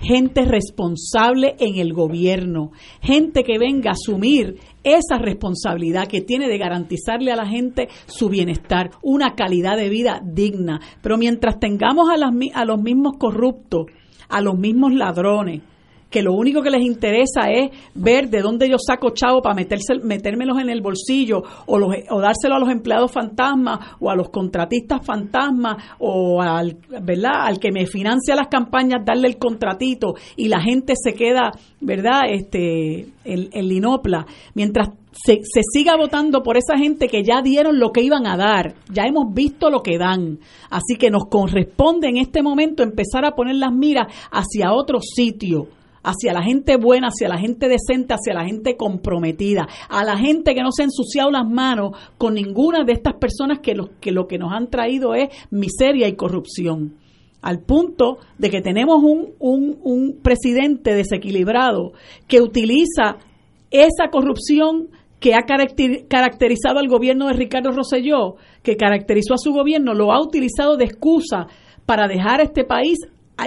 gente responsable en el gobierno, gente que venga a asumir esa responsabilidad que tiene de garantizarle a la gente su bienestar, una calidad de vida digna. Pero mientras tengamos a, las, a los mismos corruptos, a los mismos ladrones, que lo único que les interesa es ver de dónde yo saco chavo para meterse, metérmelos en el bolsillo o, los, o dárselo a los empleados fantasmas o a los contratistas fantasmas o al, ¿verdad? al que me financia las campañas, darle el contratito y la gente se queda, ¿verdad? Este, el, el linopla. Mientras se, se, siga votando por esa gente que ya dieron lo que iban a dar, ya hemos visto lo que dan. Así que nos corresponde en este momento empezar a poner las miras hacia otro sitio hacia la gente buena, hacia la gente decente, hacia la gente comprometida, a la gente que no se ha ensuciado las manos con ninguna de estas personas que lo que, lo que nos han traído es miseria y corrupción. Al punto de que tenemos un, un, un presidente desequilibrado que utiliza esa corrupción que ha caracterizado al gobierno de Ricardo Rosselló, que caracterizó a su gobierno, lo ha utilizado de excusa para dejar este país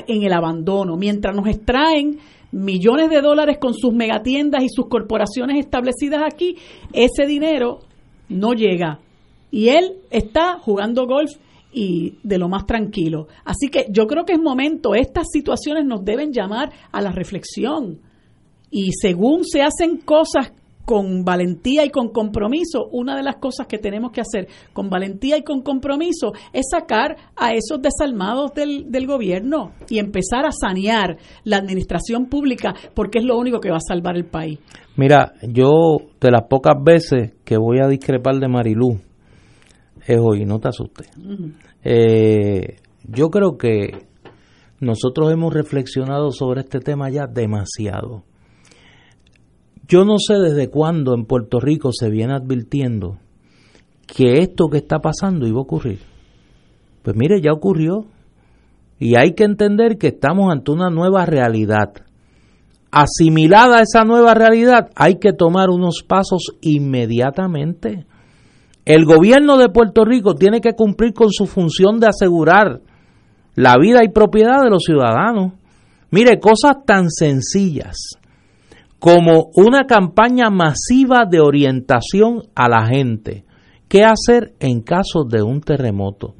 en el abandono, mientras nos extraen millones de dólares con sus megatiendas y sus corporaciones establecidas aquí, ese dinero no llega. Y él está jugando golf y de lo más tranquilo. Así que yo creo que es momento, estas situaciones nos deben llamar a la reflexión. Y según se hacen cosas con valentía y con compromiso, una de las cosas que tenemos que hacer con valentía y con compromiso es sacar a esos desalmados del, del gobierno y empezar a sanear la administración pública porque es lo único que va a salvar el país. Mira, yo de las pocas veces que voy a discrepar de Marilú es hoy, no te asustes. Eh, yo creo que nosotros hemos reflexionado sobre este tema ya demasiado yo no sé desde cuándo en Puerto Rico se viene advirtiendo que esto que está pasando iba a ocurrir. Pues mire, ya ocurrió. Y hay que entender que estamos ante una nueva realidad. asimilada esa nueva realidad, hay que tomar unos pasos inmediatamente. El gobierno de Puerto Rico tiene que cumplir con su función de asegurar la vida y propiedad de los ciudadanos. Mire, cosas tan sencillas como una campaña masiva de orientación a la gente. ¿Qué hacer en caso de un terremoto?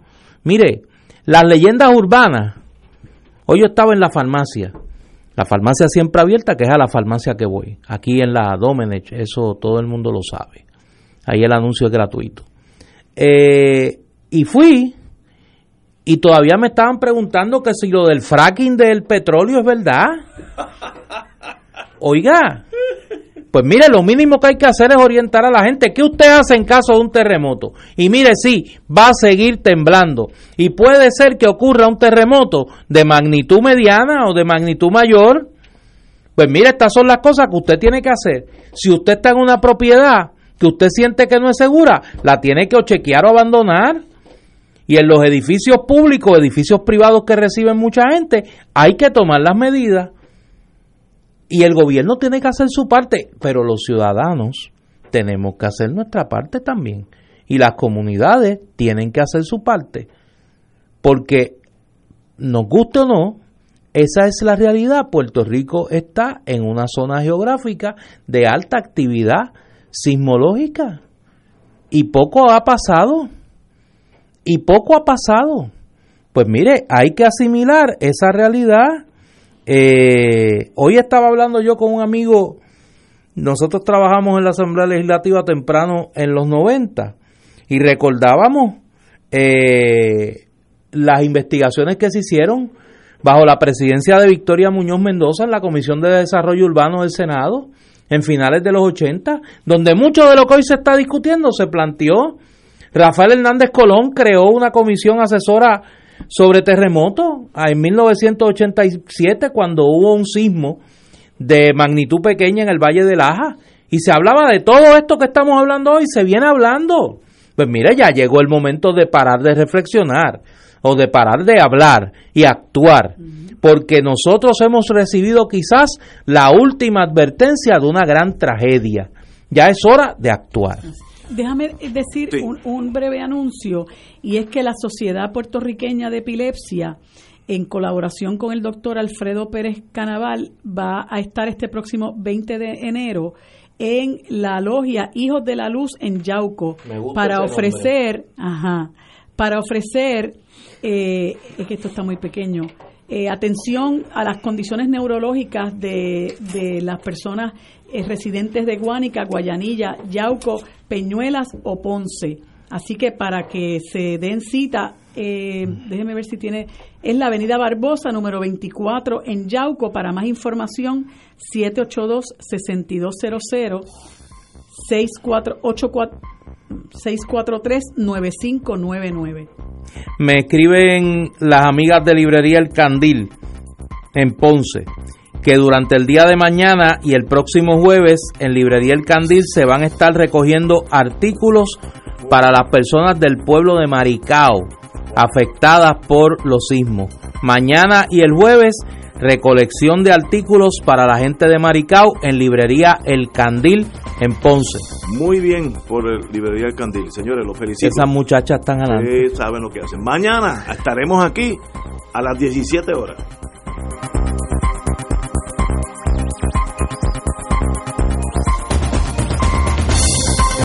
Mire, las leyendas urbanas. Hoy yo estaba en la farmacia la farmacia siempre abierta, que es a la farmacia que voy. Aquí en la Domenech, eso todo el mundo lo sabe. Ahí el anuncio es gratuito. Eh, y fui, y todavía me estaban preguntando que si lo del fracking del petróleo es verdad. Oiga, pues mire, lo mínimo que hay que hacer es orientar a la gente. ¿Qué usted hace en caso de un terremoto? Y mire, sí, va a seguir temblando. Y puede ser que ocurra un terremoto de magnitud mediana o de magnitud mayor. Pues mire, estas son las cosas que usted tiene que hacer. Si usted está en una propiedad que usted siente que no es segura, la tiene que chequear o abandonar. Y en los edificios públicos, edificios privados que reciben mucha gente, hay que tomar las medidas. Y el gobierno tiene que hacer su parte, pero los ciudadanos tenemos que hacer nuestra parte también. Y las comunidades tienen que hacer su parte. Porque, nos guste o no, esa es la realidad. Puerto Rico está en una zona geográfica de alta actividad sismológica. Y poco ha pasado. Y poco ha pasado. Pues mire, hay que asimilar esa realidad eh, hoy estaba hablando yo con un amigo, nosotros trabajamos en la Asamblea Legislativa temprano en los 90 y recordábamos eh, las investigaciones que se hicieron bajo la presidencia de Victoria Muñoz Mendoza en la Comisión de Desarrollo Urbano del Senado en finales de los 80, donde mucho de lo que hoy se está discutiendo se planteó. Rafael Hernández Colón creó una comisión asesora sobre terremotos. En 1987, cuando hubo un sismo de magnitud pequeña en el Valle de Laja, y se hablaba de todo esto que estamos hablando hoy, se viene hablando. Pues mire, ya llegó el momento de parar de reflexionar o de parar de hablar y actuar, porque nosotros hemos recibido quizás la última advertencia de una gran tragedia. Ya es hora de actuar. Déjame decir un, breve anuncio, y es que la Sociedad Puertorriqueña de Epilepsia, en colaboración con el doctor Alfredo Pérez Canaval, va a estar este próximo 20 de enero en la logia Hijos de la Luz en Yauco para ofrecer, ajá, para ofrecer, eh, es que esto está muy pequeño, eh, atención a las condiciones neurológicas de, de las personas eh, residentes de Guánica, Guayanilla, Yauco, Peñuelas o Ponce. Así que para que se den cita, eh, déjeme ver si tiene, es la Avenida Barbosa, número 24, en Yauco. Para más información, 782-6200, 643-9599. Me escriben las amigas de librería El Candil en Ponce que durante el día de mañana y el próximo jueves en Librería El Candil se van a estar recogiendo artículos para las personas del pueblo de Maricao afectadas por los sismos. Mañana y el jueves recolección de artículos para la gente de Maricao en Librería El Candil en Ponce. Muy bien por el Librería El Candil. Señores, los felicito. Esas muchachas están adelante. saben lo que hacen. Mañana estaremos aquí a las 17 horas.